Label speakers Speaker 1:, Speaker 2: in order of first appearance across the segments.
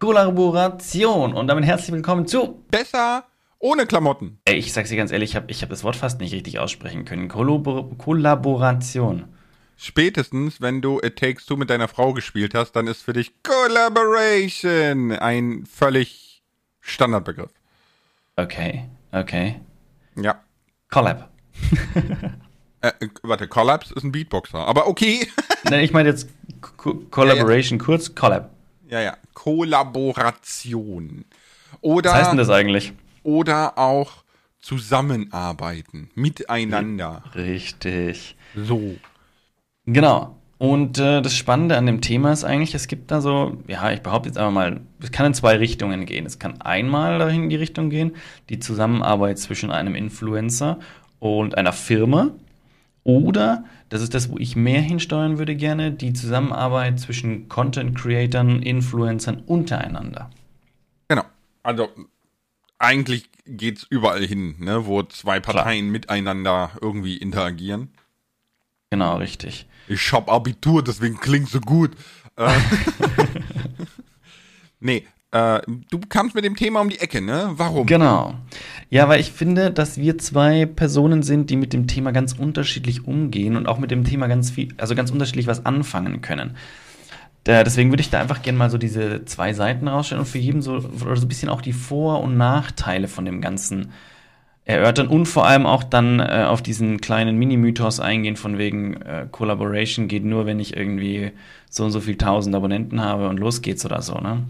Speaker 1: Kollaboration. Und damit herzlich willkommen zu.
Speaker 2: Besser ohne Klamotten.
Speaker 1: Ey, ich sag's dir ganz ehrlich, ich habe ich hab das Wort fast nicht richtig aussprechen können. Kollabor Kollaboration.
Speaker 2: Spätestens, wenn du It Takes Two mit deiner Frau gespielt hast, dann ist für dich Collaboration ein völlig Standardbegriff.
Speaker 1: Okay, okay.
Speaker 2: Ja.
Speaker 1: Collab.
Speaker 2: Äh, warte, Collapse ist ein Beatboxer, aber okay.
Speaker 1: Nein, ich meine jetzt Co Collaboration, ja, ja. kurz Collab.
Speaker 2: Ja, ja. Kollaboration. Oder,
Speaker 1: Was heißt denn das eigentlich?
Speaker 2: Oder auch zusammenarbeiten, miteinander.
Speaker 1: Richtig.
Speaker 2: So.
Speaker 1: Genau. Und äh, das Spannende an dem Thema ist eigentlich, es gibt da so, ja, ich behaupte jetzt einfach mal, es kann in zwei Richtungen gehen. Es kann einmal dahin in die Richtung gehen, die Zusammenarbeit zwischen einem Influencer und einer Firma. Oder, das ist das, wo ich mehr hinsteuern würde gerne, die Zusammenarbeit zwischen Content-Creatern, Influencern untereinander.
Speaker 2: Genau. Also eigentlich geht es überall hin, ne, wo zwei Parteien Klar. miteinander irgendwie interagieren.
Speaker 1: Genau, richtig.
Speaker 2: Ich hab Abitur, deswegen klingt so gut. Äh, nee, äh, du kamst mit dem Thema um die Ecke, ne? Warum?
Speaker 1: Genau. Ja, weil ich finde, dass wir zwei Personen sind, die mit dem Thema ganz unterschiedlich umgehen und auch mit dem Thema ganz viel, also ganz unterschiedlich was anfangen können. Da, deswegen würde ich da einfach gerne mal so diese zwei Seiten rausstellen und für jeden so, so ein bisschen auch die Vor- und Nachteile von dem Ganzen erörtern und vor allem auch dann äh, auf diesen kleinen Mini-Mythos eingehen, von wegen äh, Collaboration geht nur, wenn ich irgendwie so und so viel tausend Abonnenten habe und los geht's oder so, ne?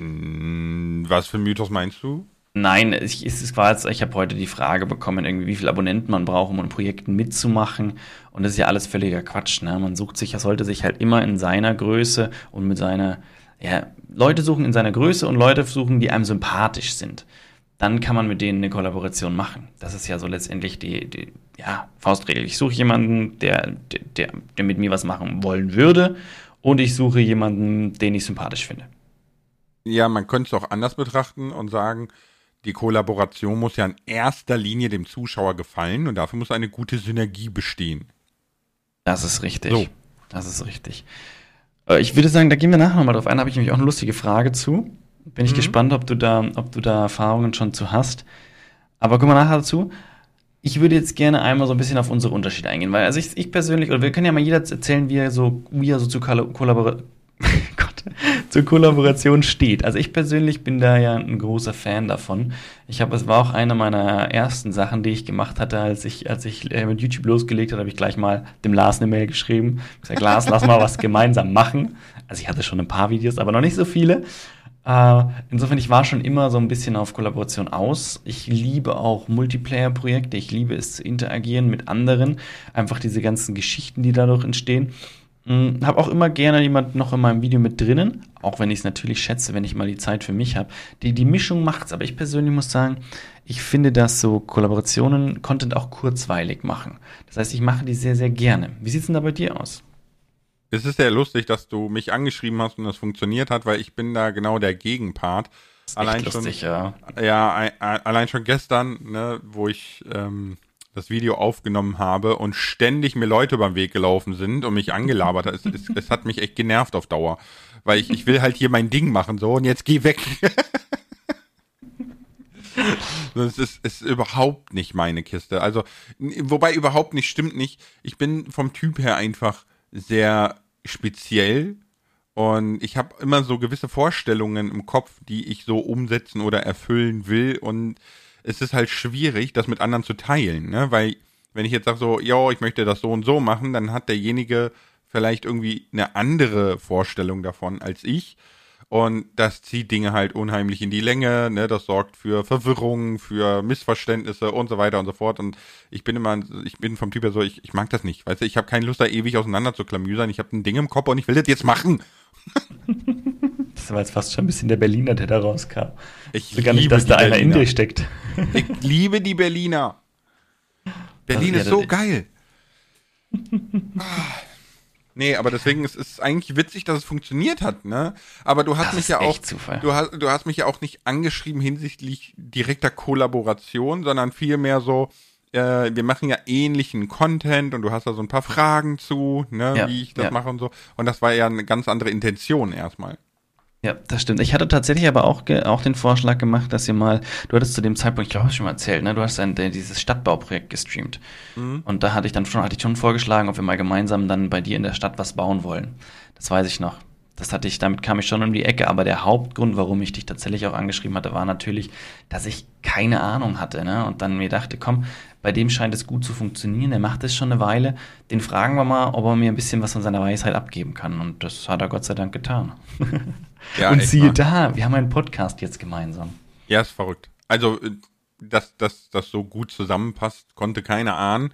Speaker 2: Hm, was für Mythos meinst du?
Speaker 1: Nein, ich, ich habe heute die Frage bekommen, irgendwie, wie viele Abonnenten man braucht, um an Projekten mitzumachen. Und das ist ja alles völliger Quatsch. Ne? Man sucht sich, sollte sich halt immer in seiner Größe und mit seiner, ja, Leute suchen in seiner Größe und Leute suchen, die einem sympathisch sind dann kann man mit denen eine Kollaboration machen. Das ist ja so letztendlich die, die ja, Faustregel. Ich suche jemanden, der, der, der mit mir was machen wollen würde und ich suche jemanden, den ich sympathisch finde.
Speaker 2: Ja, man könnte es auch anders betrachten und sagen, die Kollaboration muss ja in erster Linie dem Zuschauer gefallen und dafür muss eine gute Synergie bestehen.
Speaker 1: Das ist richtig. So. Das ist richtig. Äh, ich würde sagen, da gehen wir nachher nochmal drauf ein. Da habe ich nämlich auch eine lustige Frage zu. Bin ich mhm. gespannt, ob du da, ob du da Erfahrungen schon zu hast. Aber kommen wir nachher dazu. Ich würde jetzt gerne einmal so ein bisschen auf unsere Unterschiede eingehen, weil also ich, ich persönlich, oder wir können ja mal jeder erzählen, wie er so, wie er so zu Kollabor zur Kollaboration steht. Also ich persönlich bin da ja ein großer Fan davon. Ich habe, es war auch eine meiner ersten Sachen, die ich gemacht hatte, als ich, als ich äh, mit YouTube losgelegt habe, habe ich gleich mal dem Lars eine Mail geschrieben. Ich gesagt, Lars, lass mal was gemeinsam machen. Also ich hatte schon ein paar Videos, aber noch nicht so viele. Äh, insofern, ich war schon immer so ein bisschen auf Kollaboration aus. Ich liebe auch Multiplayer-Projekte. Ich liebe es zu interagieren mit anderen. Einfach diese ganzen Geschichten, die dadurch entstehen. Hm, habe auch immer gerne jemand noch in meinem Video mit drinnen, auch wenn ich es natürlich schätze, wenn ich mal die Zeit für mich habe. Die, die Mischung macht's, aber ich persönlich muss sagen, ich finde, dass so Kollaborationen Content auch kurzweilig machen. Das heißt, ich mache die sehr, sehr gerne. Wie sieht's denn da bei dir aus?
Speaker 2: Es ist sehr lustig, dass du mich angeschrieben hast und das funktioniert hat, weil ich bin da genau der Gegenpart.
Speaker 1: Das ist allein lustig,
Speaker 2: schon, ja. Ja, allein schon gestern, ne, wo ich ähm, das Video aufgenommen habe und ständig mir Leute beim Weg gelaufen sind und mich angelabert hat. Es, es, es hat mich echt genervt auf Dauer. Weil ich, ich will halt hier mein Ding machen so und jetzt geh weg. Das ist, ist überhaupt nicht meine Kiste. Also, wobei überhaupt nicht stimmt nicht. Ich bin vom Typ her einfach sehr speziell und ich habe immer so gewisse Vorstellungen im Kopf, die ich so umsetzen oder erfüllen will und es ist halt schwierig, das mit anderen zu teilen, ne? Weil wenn ich jetzt sage so, ja, ich möchte das so und so machen, dann hat derjenige vielleicht irgendwie eine andere Vorstellung davon als ich und das zieht Dinge halt unheimlich in die Länge, ne? Das sorgt für Verwirrung, für Missverständnisse und so weiter und so fort. Und ich bin immer, ich bin vom Typ her so, ich, ich mag das nicht. Weißt du, ich habe keine Lust, da ewig auseinander zu klamüsern. Ich habe ein Ding im Kopf und ich will das jetzt machen.
Speaker 1: das war jetzt fast schon ein bisschen der Berliner, der da rauskam.
Speaker 2: Ich will gar nicht,
Speaker 1: dass da einer in dir steckt.
Speaker 2: Ich liebe die Berliner. Berlin also, ist so geil. ah. Nee, aber deswegen ist es eigentlich witzig, dass es funktioniert hat, ne? Aber du hast
Speaker 1: das
Speaker 2: mich ja auch, du hast, du hast mich ja auch nicht angeschrieben hinsichtlich direkter Kollaboration, sondern vielmehr so, äh, wir machen ja ähnlichen Content und du hast da so ein paar Fragen zu, ne, ja, wie ich das ja. mache und so. Und das war ja eine ganz andere Intention erstmal.
Speaker 1: Ja, das stimmt. Ich hatte tatsächlich aber auch, auch den Vorschlag gemacht, dass ihr mal, du hattest zu dem Zeitpunkt, ich glaube, ich schon mal erzählt, ne, du hast ein, dieses Stadtbauprojekt gestreamt. Mhm. Und da hatte ich dann schon, hatte ich schon vorgeschlagen, ob wir mal gemeinsam dann bei dir in der Stadt was bauen wollen. Das weiß ich noch. Das hatte ich, damit kam ich schon um die Ecke. Aber der Hauptgrund, warum ich dich tatsächlich auch angeschrieben hatte, war natürlich, dass ich keine Ahnung hatte, ne? Und dann mir dachte, komm, bei dem scheint es gut zu funktionieren. Er macht es schon eine Weile. Den fragen wir mal, ob er mir ein bisschen was von seiner Weisheit abgeben kann. Und das hat er Gott sei Dank getan. Ja, und siehe mal. da, wir haben einen Podcast jetzt gemeinsam.
Speaker 2: Ja, ist verrückt. Also, dass das so gut zusammenpasst, konnte keiner ahnen.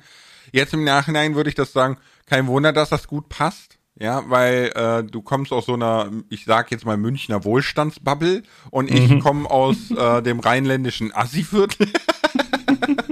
Speaker 2: Jetzt im Nachhinein würde ich das sagen, kein Wunder, dass das gut passt. Ja, weil äh, du kommst aus so einer, ich sag jetzt mal Münchner Wohlstandsbubble und ich mhm. komme aus äh, dem rheinländischen Assiviertel.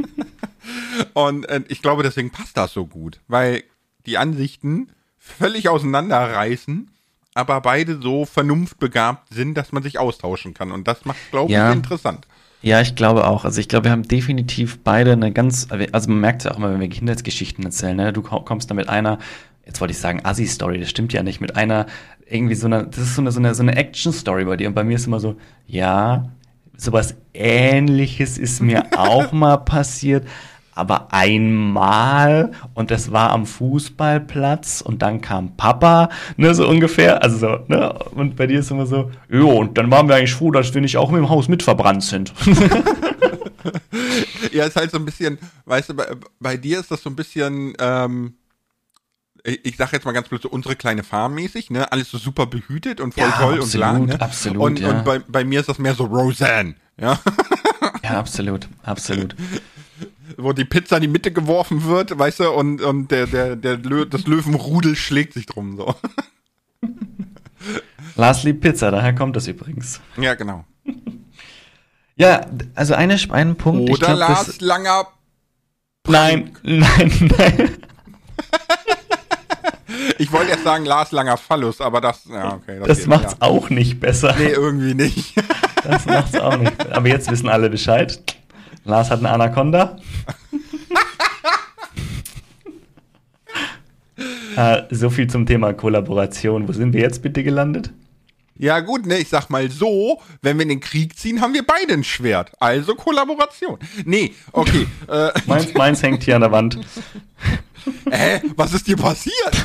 Speaker 2: und äh, ich glaube, deswegen passt das so gut, weil die Ansichten völlig auseinanderreißen aber beide so vernunftbegabt sind, dass man sich austauschen kann. Und das macht, glaube ja. ich, interessant.
Speaker 1: Ja, ich glaube auch. Also ich glaube, wir haben definitiv beide eine ganz, also man merkt es ja auch immer, wenn wir Kindheitsgeschichten erzählen, ne? Du kommst da mit einer, jetzt wollte ich sagen Assi-Story, das stimmt ja nicht, mit einer irgendwie so einer, das ist so eine, so eine, so eine Action-Story bei dir. Und bei mir ist immer so, ja, sowas ähnliches ist mir auch mal passiert aber einmal und das war am Fußballplatz und dann kam Papa, ne, so ungefähr, also so, ne, und bei dir ist immer so, jo, und dann waren wir eigentlich froh, dass wir nicht auch mit dem Haus mitverbrannt sind.
Speaker 2: ja, ist halt so ein bisschen, weißt du, bei, bei dir ist das so ein bisschen, ähm, ich, ich sag jetzt mal ganz blöd so unsere kleine Farm mäßig, ne, alles so super behütet und voll ja, toll absolut, und lang, ne?
Speaker 1: absolut,
Speaker 2: und,
Speaker 1: ja.
Speaker 2: und bei, bei mir ist das mehr so Roseanne, ja.
Speaker 1: Ja, absolut, absolut
Speaker 2: wo die Pizza in die Mitte geworfen wird, weißt du, und, und der, der, der Lö das Löwenrudel schlägt sich drum so.
Speaker 1: Lars liebt Pizza, daher kommt das übrigens.
Speaker 2: Ja, genau.
Speaker 1: Ja, also eine, ein Punkt.
Speaker 2: Oder glaub, Lars Langer.
Speaker 1: Nein, nein, nein.
Speaker 2: Ich wollte erst sagen Lars Langer Phallus, aber das, ja, okay.
Speaker 1: Das, das macht's ja. auch nicht besser.
Speaker 2: Nee, irgendwie nicht.
Speaker 1: das macht's auch nicht. Aber jetzt wissen alle Bescheid. Lars hat eine Anaconda. äh, so viel zum Thema Kollaboration. Wo sind wir jetzt bitte gelandet?
Speaker 2: Ja gut, ne, ich sag mal so, wenn wir in den Krieg ziehen, haben wir beide ein Schwert. Also Kollaboration. Nee, okay.
Speaker 1: äh, meins, meins hängt hier an der Wand.
Speaker 2: Hä? Was ist dir passiert?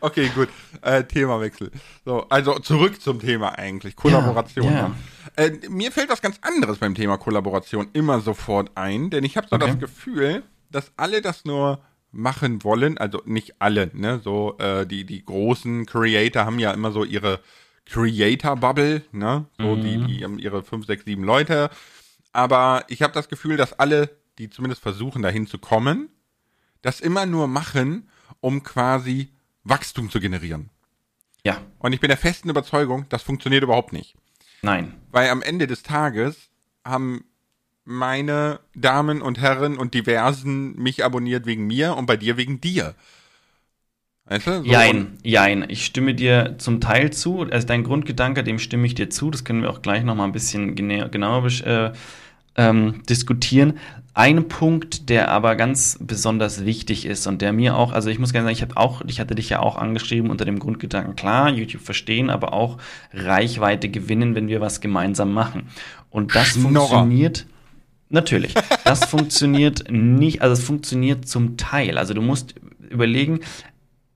Speaker 2: okay, gut. Äh, Themawechsel. So, also zurück zum Thema eigentlich. Kollaboration. Ja, ja. Äh, mir fällt was ganz anderes beim Thema Kollaboration immer sofort ein, denn ich habe so okay. das Gefühl, dass alle das nur machen wollen, also nicht alle, ne, so äh, die die großen Creator haben ja immer so ihre Creator Bubble, ne, so mhm. die die haben ihre fünf, sechs, sieben Leute, aber ich habe das Gefühl, dass alle, die zumindest versuchen dahin zu kommen, das immer nur machen, um quasi Wachstum zu generieren.
Speaker 1: Ja.
Speaker 2: Und ich bin der festen Überzeugung, das funktioniert überhaupt nicht.
Speaker 1: Nein.
Speaker 2: Weil am Ende des Tages haben meine Damen und Herren und diversen mich abonniert wegen mir und bei dir wegen dir.
Speaker 1: Weißt du? So jein, jein. Ich stimme dir zum Teil zu. Also dein Grundgedanke, dem stimme ich dir zu. Das können wir auch gleich noch mal ein bisschen genauer äh, ähm, diskutieren. Ein Punkt, der aber ganz besonders wichtig ist und der mir auch, also ich muss gerne sagen, ich habe auch, ich hatte dich ja auch angeschrieben unter dem Grundgedanken, klar, YouTube verstehen, aber auch Reichweite gewinnen, wenn wir was gemeinsam machen. Und das Schnorrer. funktioniert. Natürlich. Das funktioniert nicht, also es funktioniert zum Teil. Also du musst überlegen,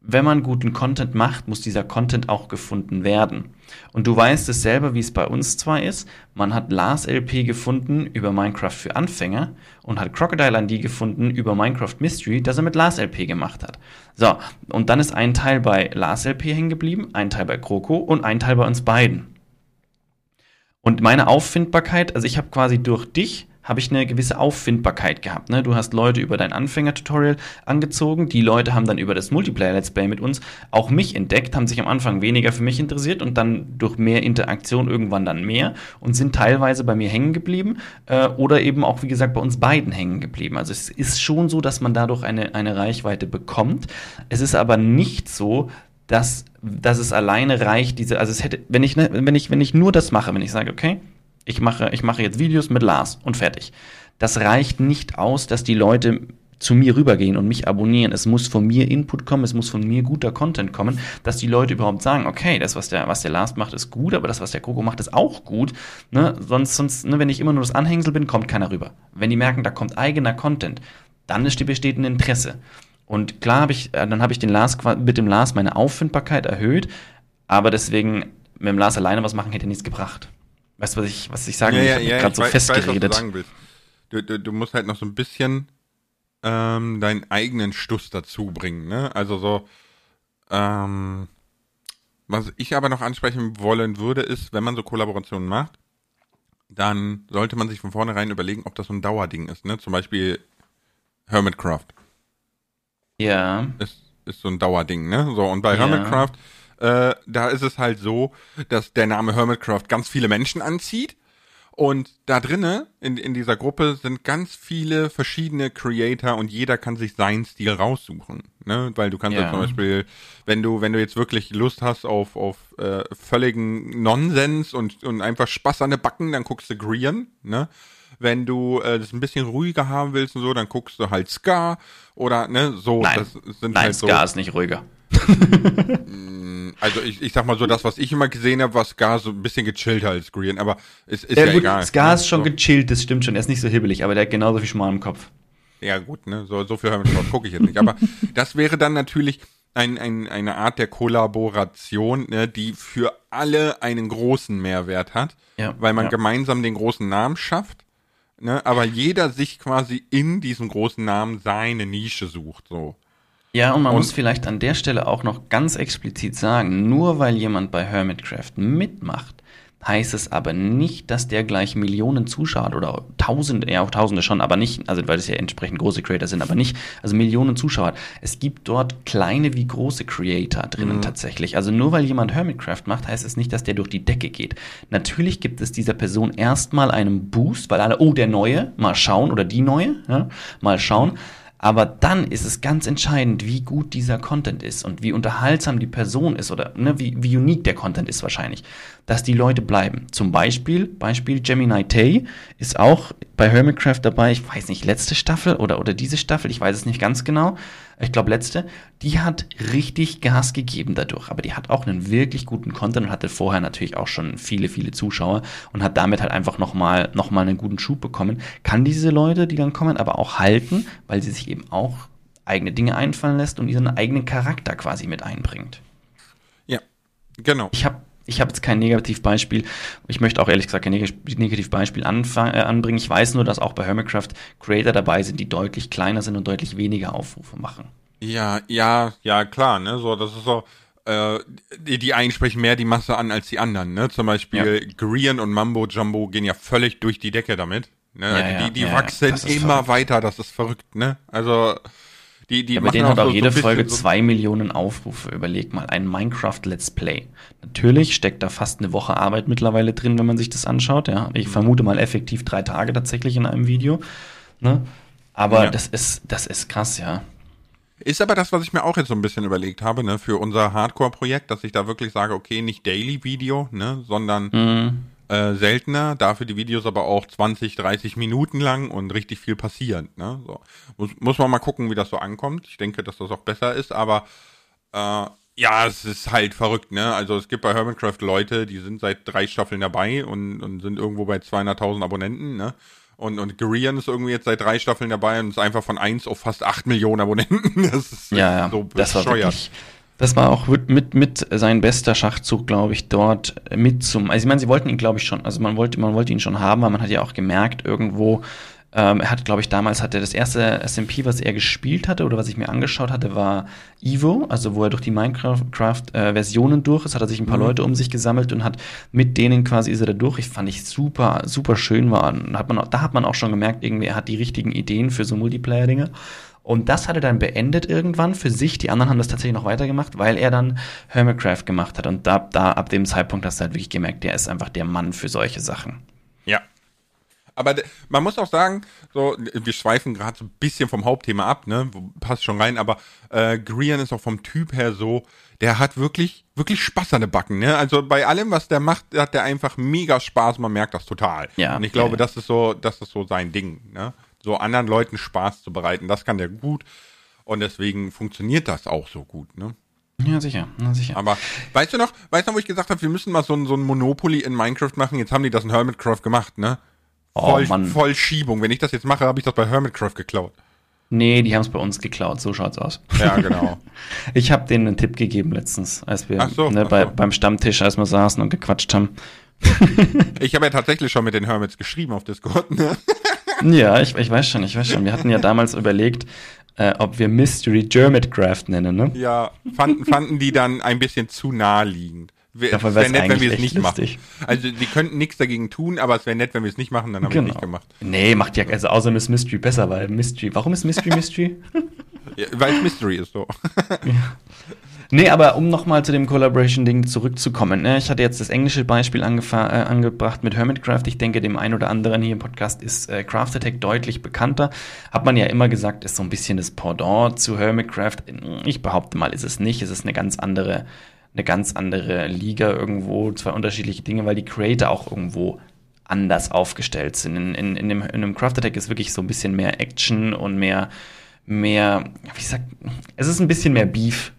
Speaker 1: wenn man guten Content macht, muss dieser Content auch gefunden werden. Und du weißt es selber, wie es bei uns zwar ist. Man hat Lars LP gefunden über Minecraft für Anfänger und hat Crocodile ID gefunden über Minecraft Mystery, das er mit Lars LP gemacht hat. So, und dann ist ein Teil bei Lars LP hängen geblieben, ein Teil bei Croco und ein Teil bei uns beiden. Und meine Auffindbarkeit, also ich habe quasi durch dich habe ich eine gewisse Auffindbarkeit gehabt. Ne? Du hast Leute über dein Anfänger-Tutorial angezogen, die Leute haben dann über das Multiplayer-Let's Play mit uns auch mich entdeckt, haben sich am Anfang weniger für mich interessiert und dann durch mehr Interaktion irgendwann dann mehr und sind teilweise bei mir hängen geblieben äh, oder eben auch, wie gesagt, bei uns beiden hängen geblieben. Also es ist schon so, dass man dadurch eine, eine Reichweite bekommt. Es ist aber nicht so, dass, dass es alleine reicht, diese, also es hätte, wenn ich, ne, wenn ich, wenn ich nur das mache, wenn ich sage, okay, ich mache, ich mache jetzt Videos mit Lars und fertig. Das reicht nicht aus, dass die Leute zu mir rübergehen und mich abonnieren. Es muss von mir Input kommen, es muss von mir guter Content kommen, dass die Leute überhaupt sagen, okay, das, was der, was der Last macht, ist gut, aber das, was der Coco macht, ist auch gut. Ne? Sonst, sonst ne, wenn ich immer nur das Anhängsel bin, kommt keiner rüber. Wenn die merken, da kommt eigener Content, dann ist besteht ein Interesse. Und klar habe ich, äh, dann habe ich den Lars, mit dem Lars meine Auffindbarkeit erhöht, aber deswegen mit dem Lars alleine was machen hätte nichts gebracht. Weißt du, was ich, was ich sagen
Speaker 2: will?
Speaker 1: Ja,
Speaker 2: ich ja, gerade so weiß, festgeredet. Weiß, du, du, du, musst halt noch so ein bisschen ähm, deinen eigenen Stuss dazu bringen, ne? Also so, ähm, was ich aber noch ansprechen wollen würde, ist, wenn man so Kollaborationen macht, dann sollte man sich von vornherein überlegen, ob das so ein Dauerding ist, ne? Zum Beispiel Hermitcraft.
Speaker 1: Ja.
Speaker 2: Ist, ist so ein Dauerding, ne? So, und bei ja. Äh, da ist es halt so, dass der Name Hermitcraft ganz viele Menschen anzieht und da drinne, in, in dieser Gruppe, sind ganz viele verschiedene Creator und jeder kann sich seinen Stil raussuchen. Ne? Weil du kannst ja. zum Beispiel, wenn du, wenn du jetzt wirklich Lust hast auf, auf äh, völligen Nonsens und, und einfach Spaß an den Backen, dann guckst du Grian, ne? Wenn du äh, das ein bisschen ruhiger haben willst und so, dann guckst du halt Ska oder ne, so.
Speaker 1: Nein,
Speaker 2: das
Speaker 1: sind Nein halt Ska so, ist nicht ruhiger.
Speaker 2: also ich, ich sag mal so, das, was ich immer gesehen habe, war Scar so ein bisschen gechillter als Green, aber es ist ja, ja gut, egal.
Speaker 1: Scar ne? ist schon so. gechillt, das stimmt schon. Er ist nicht so hibbelig, aber der hat genauso viel Schmal im Kopf.
Speaker 2: Ja gut, ne, so, so viel Hermann gucke ich jetzt nicht. Aber das wäre dann natürlich ein, ein, eine Art der Kollaboration, ne, die für alle einen großen Mehrwert hat, ja, weil man ja. gemeinsam den großen Namen schafft, ne, aber jeder sich quasi in diesem großen Namen seine Nische sucht, so.
Speaker 1: Ja, und man und muss vielleicht an der Stelle auch noch ganz explizit sagen, nur weil jemand bei Hermitcraft mitmacht, heißt es aber nicht, dass der gleich Millionen Zuschauer oder Tausende, ja auch Tausende schon, aber nicht, also weil es ja entsprechend große Creator sind, aber nicht, also Millionen Zuschauer. Es gibt dort kleine wie große Creator drinnen mhm. tatsächlich. Also nur weil jemand Hermitcraft macht, heißt es nicht, dass der durch die Decke geht. Natürlich gibt es dieser Person erstmal einen Boost, weil alle, oh, der Neue, mal schauen, oder die Neue, ja, mal schauen. Mhm aber dann ist es ganz entscheidend, wie gut dieser Content ist und wie unterhaltsam die Person ist oder ne, wie, wie unique der Content ist wahrscheinlich, dass die Leute bleiben. Zum Beispiel, Beispiel Gemini Tay ist auch bei Hermitcraft dabei, ich weiß nicht, letzte Staffel oder, oder diese Staffel, ich weiß es nicht ganz genau, ich glaube letzte, die hat richtig Gas gegeben dadurch, aber die hat auch einen wirklich guten Content und hatte vorher natürlich auch schon viele, viele Zuschauer und hat damit halt einfach nochmal noch mal einen guten Schub bekommen. Kann diese Leute, die dann kommen, aber auch halten, weil sie sich eben auch eigene Dinge einfallen lässt und ihren eigenen Charakter quasi mit einbringt.
Speaker 2: Ja, genau.
Speaker 1: Ich habe ich habe jetzt kein Negativbeispiel. Ich möchte auch ehrlich gesagt kein Negativbeispiel äh, anbringen. Ich weiß nur, dass auch bei Hermitcraft Creator dabei sind, die deutlich kleiner sind und deutlich weniger Aufrufe machen.
Speaker 2: Ja, ja, ja, klar, ne? So, das ist so, äh, die, die einen sprechen mehr die Masse an als die anderen, ne? Zum Beispiel ja. Green und Mambo Jumbo gehen ja völlig durch die Decke damit. Ne? Ja, ja, die die wachsen immer verrückt. weiter, das ist verrückt, ne? Also die, die
Speaker 1: ja, bei denen hat auch so, jede so Folge so zwei Millionen Aufrufe. Überleg mal, ein Minecraft Let's Play. Natürlich steckt da fast eine Woche Arbeit mittlerweile drin, wenn man sich das anschaut. Ja, ich vermute mal effektiv drei Tage tatsächlich in einem Video. Ne? Aber ja. das ist, das ist krass, ja.
Speaker 2: Ist aber das, was ich mir auch jetzt so ein bisschen überlegt habe, ne, für unser Hardcore-Projekt, dass ich da wirklich sage, okay, nicht Daily Video, ne, sondern mhm äh, seltener, dafür die Videos aber auch 20, 30 Minuten lang und richtig viel passierend. Ne? So. Muss, muss man mal gucken, wie das so ankommt. Ich denke, dass das auch besser ist, aber äh, ja, es ist halt verrückt, ne? Also es gibt bei Hermitcraft Leute, die sind seit drei Staffeln dabei und, und sind irgendwo bei 200.000 Abonnenten, ne? Und, und Gurian ist irgendwie jetzt seit drei Staffeln dabei und ist einfach von eins auf fast acht Millionen Abonnenten.
Speaker 1: Das ist ja, ja. so bescheuert. Das war wirklich, das war auch mit, mit sein bester Schachzug, glaube ich, dort mit zum. Also ich meine, sie wollten ihn, glaube ich, schon, also man wollte, man wollte ihn schon haben, weil man hat ja auch gemerkt, irgendwo, ähm, er hat, glaube ich, damals hat er das erste SMP, was er gespielt hatte oder was ich mir angeschaut hatte, war Evo, also wo er durch die Minecraft-Versionen äh, durch ist, hat er sich ein paar mhm. Leute um sich gesammelt und hat mit denen quasi ist er da durch. Ich fand ich super, super schön war. Da hat man, auch, da hat man auch schon gemerkt, irgendwie, er hat die richtigen Ideen für so Multiplayer-Dinge. Und das hat er dann beendet irgendwann für sich. Die anderen haben das tatsächlich noch weitergemacht, weil er dann Hermitcraft gemacht hat. Und da, da ab dem Zeitpunkt hast du halt wirklich gemerkt, der ist einfach der Mann für solche Sachen.
Speaker 2: Ja. Aber man muss auch sagen, so, wir schweifen gerade so ein bisschen vom Hauptthema ab, ne? Passt schon rein, aber äh, Grian ist auch vom Typ her so, der hat wirklich, wirklich Spaß an den Backen, ne? Also bei allem, was der macht, hat der einfach mega Spaß, man merkt das total. Ja. Und ich glaube, ja, ja. das ist so, das ist so sein Ding, ne? So anderen Leuten Spaß zu bereiten. Das kann der gut. Und deswegen funktioniert das auch so gut, ne?
Speaker 1: Ja, sicher, ja, sicher.
Speaker 2: Aber weißt du noch, weißt du noch, wo ich gesagt habe, wir müssen mal so ein, so ein Monopoly in Minecraft machen? Jetzt haben die das in Hermitcraft gemacht, ne?
Speaker 1: Oh,
Speaker 2: Voll,
Speaker 1: Mann.
Speaker 2: voll Schiebung. Wenn ich das jetzt mache, habe ich das bei Hermitcraft geklaut.
Speaker 1: Nee, die haben es bei uns geklaut, so schaut's aus.
Speaker 2: Ja, genau.
Speaker 1: Ich habe denen einen Tipp gegeben letztens, als wir
Speaker 2: so,
Speaker 1: ne, bei,
Speaker 2: so.
Speaker 1: beim Stammtisch, als wir saßen und gequatscht haben.
Speaker 2: Ich habe ja tatsächlich schon mit den Hermits geschrieben auf Discord, ne?
Speaker 1: Ja, ich, ich weiß schon, ich weiß schon. Wir hatten ja damals überlegt, äh, ob wir Mystery Germitcraft nennen, ne?
Speaker 2: Ja, fanden, fanden die dann ein bisschen zu naheliegend. Es wäre nett, wenn wir es nicht
Speaker 1: lustig.
Speaker 2: machen. Also, die könnten nichts dagegen tun, aber es wäre nett, wenn wir es nicht machen, dann haben wir es nicht gemacht.
Speaker 1: Nee, macht ja, also außerdem ist Mystery besser, weil Mystery, warum ist Mystery Mystery?
Speaker 2: Ja, weil es Mystery ist so.
Speaker 1: Nee, aber um nochmal zu dem Collaboration-Ding zurückzukommen. Ne? Ich hatte jetzt das englische Beispiel äh, angebracht mit Hermitcraft. Ich denke, dem einen oder anderen hier im Podcast ist äh, Craft Attack deutlich bekannter. Hat man ja immer gesagt, ist so ein bisschen das Pendant zu Hermitcraft. Ich behaupte mal, ist es nicht. Es ist eine ganz andere, eine ganz andere Liga irgendwo, zwei unterschiedliche Dinge, weil die Creator auch irgendwo anders aufgestellt sind. In, in, in, dem, in dem Craft Attack ist wirklich so ein bisschen mehr Action und mehr, mehr, wie gesagt, es ist ein bisschen mehr Beef.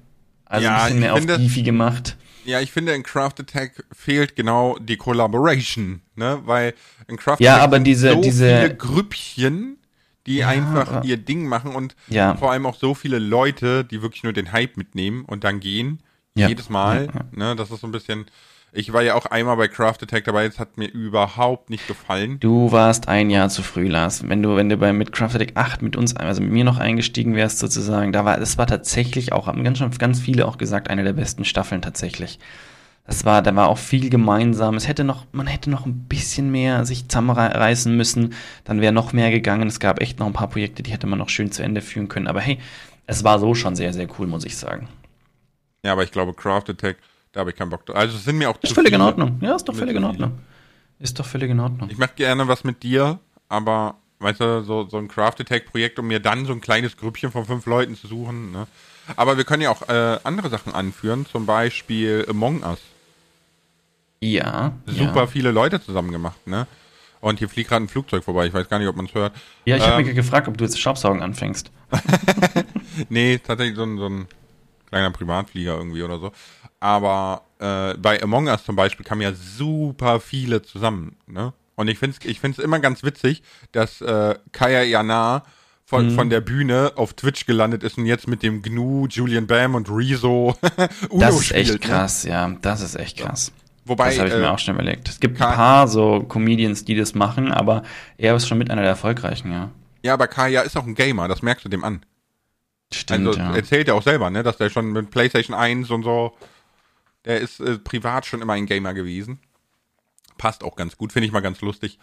Speaker 1: Also
Speaker 2: Ja,
Speaker 1: ein bisschen mehr auf
Speaker 2: finde-
Speaker 1: Beefy gemacht.
Speaker 2: Ja, ich finde, in Craft Attack fehlt genau die Collaboration, ne? Weil in Craft
Speaker 1: Ja,
Speaker 2: Attack
Speaker 1: aber
Speaker 2: sind
Speaker 1: diese-
Speaker 2: so
Speaker 1: diese-
Speaker 2: viele Grüppchen, die
Speaker 1: Ja,
Speaker 2: einfach
Speaker 1: aber-
Speaker 2: ihr Ding machen und
Speaker 1: Ja.
Speaker 2: vor allem auch so viele Leute, die wirklich nur den Hype mitnehmen und dann gehen.
Speaker 1: Ja.
Speaker 2: Jedes Mal, ne? Das ist so ein bisschen. Ich war ja auch einmal bei Craft Attack dabei, es hat mir überhaupt nicht gefallen.
Speaker 1: Du warst ein Jahr zu früh, Lars. Wenn du, wenn du bei mit Craft Attack 8 mit uns, also mit mir noch eingestiegen wärst, sozusagen, da war, das war tatsächlich auch, haben ganz ganz viele auch gesagt, eine der besten Staffeln tatsächlich. Das war, da war auch viel gemeinsam. Es hätte noch, man hätte noch ein bisschen mehr sich zusammenreißen müssen. Dann wäre noch mehr gegangen. Es gab echt noch ein paar Projekte, die hätte man noch schön zu Ende führen können. Aber hey, es war so schon sehr, sehr cool, muss ich sagen.
Speaker 2: Ja, aber ich glaube, Craft Attack, da habe ich keinen Bock drauf. Also es sind mir auch
Speaker 1: Ist völlig in
Speaker 2: viele.
Speaker 1: Ordnung. Ja, ist doch völlig in Ordnung. Ist doch völlig in Ordnung.
Speaker 2: Ich mache gerne was mit dir, aber weißt du, so, so ein Craft Attack Projekt, um mir dann so ein kleines Grüppchen von fünf Leuten zu suchen. Ne? Aber wir können ja auch äh, andere Sachen anführen, zum Beispiel Among Us.
Speaker 1: Ja.
Speaker 2: Super
Speaker 1: Ja,
Speaker 2: viele Leute zusammen gemacht, ne? Und hier fliegt gerade ein Flugzeug vorbei. Ich weiß gar nicht, ob man es hört.
Speaker 1: ja ich habe
Speaker 2: Ähm,
Speaker 1: mich gefragt, ob du jetzt Staubsaugen anfängst.
Speaker 2: Nee, tatsächlich so ein, so ein kleiner Privatflieger irgendwie oder so. Aber äh, bei Among Us zum Beispiel kamen ja super viele zusammen, ne? Und ich finde es ich find's immer ganz witzig, dass äh, Kaya Jana von, von der Bühne auf Twitch gelandet ist und jetzt mit dem Gnu, Julian Bam und Rezo Uno
Speaker 1: Das ist
Speaker 2: spielt.
Speaker 1: echt
Speaker 2: ne?
Speaker 1: krass, ja. Das ist echt krass.
Speaker 2: Wobei,
Speaker 1: das habe ich
Speaker 2: äh,
Speaker 1: mir auch schon überlegt. Es gibt ein
Speaker 2: Ka-
Speaker 1: paar so Comedians, die das machen, aber er ist schon mit einer der erfolgreichen, ja.
Speaker 2: ja, aber Kaya ist auch ein Gamer, das merkst du dem an.
Speaker 1: Stimmt,
Speaker 2: Also
Speaker 1: ja.
Speaker 2: erzählt er auch selber, ne, dass der schon mit PlayStation 1 und so, der ist äh, privat schon immer ein Gamer gewesen. Passt auch ganz gut, finde ich mal ganz lustig.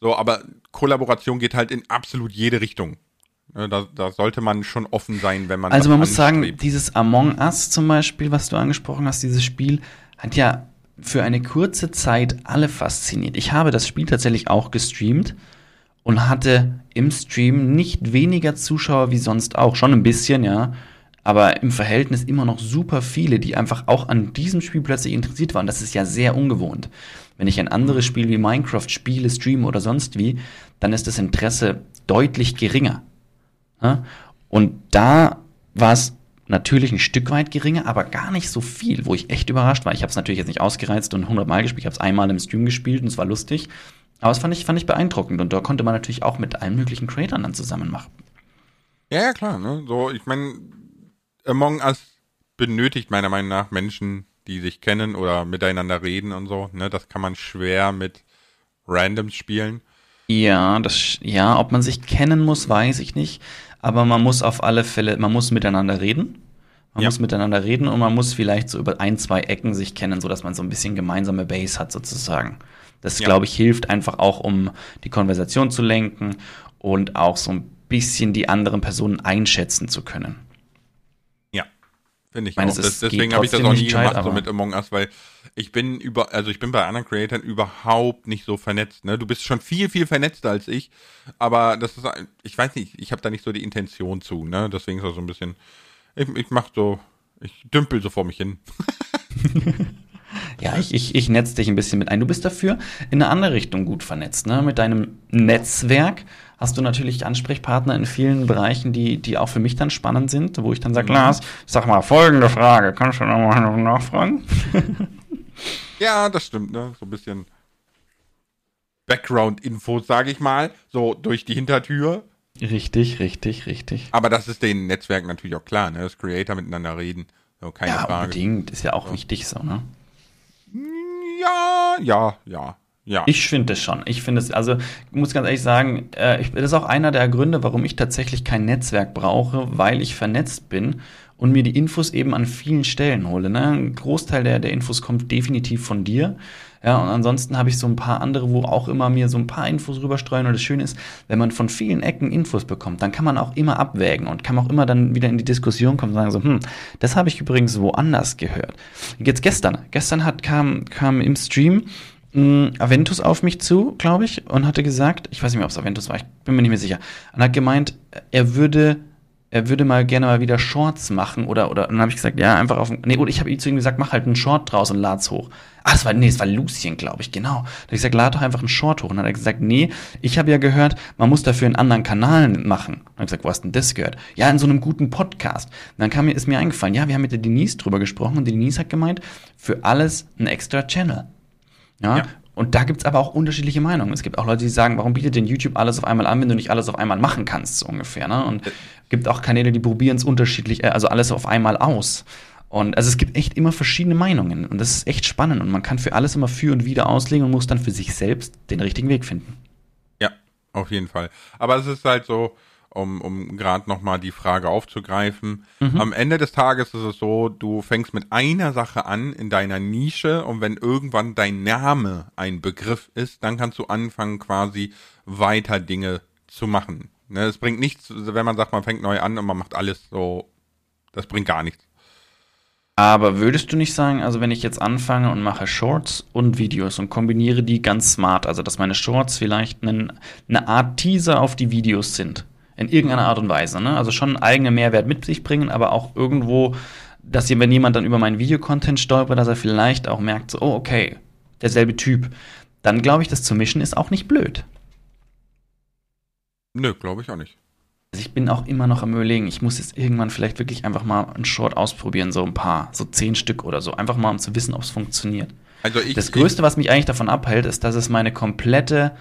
Speaker 2: So, aber Kollaboration geht halt in absolut jede Richtung. Ne, Da, da sollte man schon offen sein, wenn man.
Speaker 1: Also man muss sagen,
Speaker 2: anstrebt.
Speaker 1: dieses Among Us zum Beispiel, was du angesprochen hast, dieses Spiel, hat ja für eine kurze Zeit alle fasziniert. Ich habe das Spiel tatsächlich auch gestreamt und hatte im Stream nicht weniger Zuschauer wie sonst auch. Schon ein bisschen, ja. Aber im Verhältnis immer noch super viele, die einfach auch an diesem Spiel plötzlich interessiert waren. Das ist ja sehr ungewohnt. Wenn ich ein anderes Spiel wie Minecraft spiele, streame oder sonst wie, dann ist das Interesse deutlich geringer. Und da war es natürlich ein Stück weit geringer, aber gar nicht so viel, wo ich echt überrascht war. Ich habe es natürlich jetzt nicht ausgereizt und 100 Mal gespielt. Ich habe es einmal im Stream gespielt und es war lustig. Aber es fand ich, fand ich beeindruckend und da konnte man natürlich auch mit allen möglichen Creatoren dann zusammen machen.
Speaker 2: Ja, ja, klar, ne? So, ich meine, Among Us benötigt meiner Meinung nach Menschen, die sich kennen oder miteinander reden und so, ne? Das kann man schwer mit Randoms spielen.
Speaker 1: Ja, das, ja, ob man sich kennen muss, weiß ich nicht. Aber man muss auf alle Fälle, man muss miteinander reden. Man
Speaker 2: Ja.
Speaker 1: muss miteinander reden und man muss vielleicht so über ein, zwei Ecken sich kennen, sodass man so ein bisschen gemeinsame Base hat, sozusagen. Das,
Speaker 2: Ja.
Speaker 1: glaube ich, hilft einfach auch, um die Konversation zu lenken und auch so ein bisschen die anderen Personen einschätzen zu können.
Speaker 2: Finde ich
Speaker 1: meine,
Speaker 2: auch. Das, deswegen habe ich das auch nie
Speaker 1: gescheit,
Speaker 2: gemacht, so mit Among Us, weil ich bin über, also ich bin bei anderen Creatoren überhaupt nicht so vernetzt. Ne? Du bist schon viel, viel vernetzter als ich, aber das ist, ich weiß nicht, ich habe da nicht so die Intention zu. Ne? Deswegen ist das so ein bisschen, ich, ich mach so, ich dümpel so vor mich hin.
Speaker 1: Ja, ich, ich, ich netz dich ein bisschen mit ein. Du bist dafür in eine andere Richtung gut vernetzt, ne? Mit deinem Netzwerk hast du natürlich Ansprechpartner in vielen Bereichen, die, die auch für mich dann spannend sind, wo ich dann sage, mhm. Lars, sag mal folgende Frage, kannst du da mal nachfragen?
Speaker 2: ja, das stimmt, ne? So ein bisschen Background-Infos, sage ich mal, so durch die Hintertür.
Speaker 1: Richtig, richtig, richtig.
Speaker 2: Aber das ist den Netzwerken natürlich auch klar, ne? dass Creator miteinander reden. So, keine
Speaker 1: ja,
Speaker 2: Frage.
Speaker 1: unbedingt. Ist ja auch so. wichtig so, ne?
Speaker 2: Ja, ja, ja. Ja.
Speaker 1: Ich finde es schon. Ich finde es, also ich muss ganz ehrlich sagen, äh, ich, das ist auch einer der Gründe, warum ich tatsächlich kein Netzwerk brauche, weil ich vernetzt bin und mir die Infos eben an vielen Stellen hole. Ne? Ein Großteil der, der Infos kommt definitiv von dir. Ja, und ansonsten habe ich so ein paar andere, wo auch immer mir so ein paar Infos rüberstreuen. Und das Schöne ist, wenn man von vielen Ecken Infos bekommt, dann kann man auch immer abwägen und kann auch immer dann wieder in die Diskussion kommen und sagen so, hm, das habe ich übrigens woanders gehört. Jetzt gestern, gestern hat, kam, kam im Stream mh, Aventus auf mich zu, glaube ich, und hatte gesagt, ich weiß nicht mehr, ob es Aventus war, ich bin mir nicht mehr sicher, und hat gemeint, er würde er würde mal gerne mal wieder Shorts machen oder oder und dann habe ich gesagt, ja, einfach auf nee, oder ich habe ihm zu ihm gesagt, mach halt einen Short draus und lad's hoch. Ah, das war nee, das war Lucien, glaube ich, genau. Da habe ich gesagt, lad doch einfach einen Short hoch und dann hat er gesagt, nee, ich habe ja gehört, man muss dafür einen anderen Kanal machen. Und habe ich gesagt, wo hast denn das gehört? Ja, in so einem guten Podcast. Und dann kam mir ist mir eingefallen, ja, wir haben mit der Denise drüber gesprochen und die Denise hat gemeint, für alles ein extra Channel. Ja, ja. Und da gibt's aber auch unterschiedliche Meinungen. Es gibt auch Leute, die sagen, warum bietet denn YouTube alles auf einmal an, wenn du nicht alles auf einmal machen kannst, so ungefähr. Ne? Und es gibt auch Kanäle, die probieren es unterschiedlich, äh, also alles auf einmal aus. Und also es gibt echt immer verschiedene Meinungen. Und das ist echt spannend. Und man kann für alles immer für und wieder auslegen und muss dann für sich selbst den richtigen Weg finden.
Speaker 2: Ja, auf jeden Fall. Aber es ist halt so, um, um gerade nochmal die Frage aufzugreifen. Mhm. Am Ende des Tages ist es so, du fängst mit einer Sache an in deiner Nische und wenn irgendwann dein Name ein Begriff ist, dann kannst du anfangen quasi weiter Dinge zu machen. Ne, es bringt nichts, wenn man sagt, man fängt neu an und man macht alles so, das bringt gar nichts.
Speaker 1: Aber würdest du nicht sagen, also wenn ich jetzt anfange und mache Shorts und Videos und kombiniere die ganz smart, also dass meine Shorts vielleicht einen, eine Art Teaser auf die Videos sind, in irgendeiner Art und Weise. Ne? Also schon einen eigenen Mehrwert mit sich bringen, aber auch irgendwo, dass hier, wenn jemand dann über meinen Videocontent stolpert, dass er vielleicht auch merkt, so, oh, okay, derselbe Typ. Dann glaube ich, das zu mischen ist auch nicht blöd.
Speaker 2: Nö, glaube ich auch nicht.
Speaker 1: Also ich bin auch immer noch am überlegen, ich muss jetzt irgendwann vielleicht wirklich einfach mal einen Short ausprobieren, so ein paar, so zehn Stück oder so, einfach mal um zu wissen, ob es funktioniert. Also ich, das Größte, was mich eigentlich davon abhält, ist, dass es meine komplette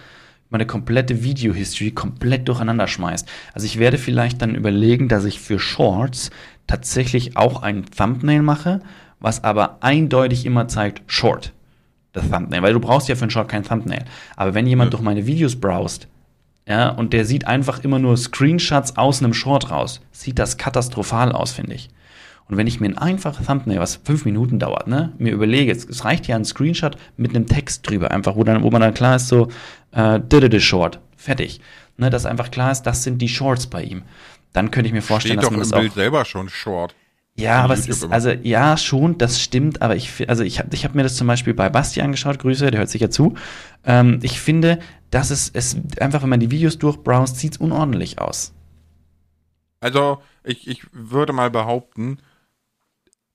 Speaker 1: meine komplette Video-History komplett durcheinander schmeißt. Also ich werde vielleicht dann überlegen, dass ich für Shorts tatsächlich auch ein Thumbnail mache, was aber eindeutig immer zeigt Short. Das Thumbnail, weil du brauchst ja für einen Short kein Thumbnail. Aber wenn jemand ja. durch meine Videos browst, ja, und der sieht einfach immer nur Screenshots aus einem Short raus, sieht das katastrophal aus, finde ich. Und wenn ich mir ein einfaches Thumbnail, was fünf Minuten dauert, ne, mir überlege, es reicht ja ein Screenshot mit einem Text drüber, einfach, wo, dann, wo man dann klar ist, so, äh, Short, fertig. Ne, dass einfach klar ist, das sind die Shorts bei ihm. Dann könnte ich mir vorstellen,
Speaker 2: Steht
Speaker 1: dass man
Speaker 2: das
Speaker 1: im
Speaker 2: Bild selber schon Short.
Speaker 1: Ja, aber es ist, immer. also ja, schon, das stimmt, aber ich, also ich habe ich hab mir das zum Beispiel bei Basti angeschaut, Grüße, der hört sich ja zu. Ähm, ich finde, dass es, es einfach, wenn man die Videos durchbrowst, sieht's unordentlich aus.
Speaker 2: Also, ich, ich würde mal behaupten,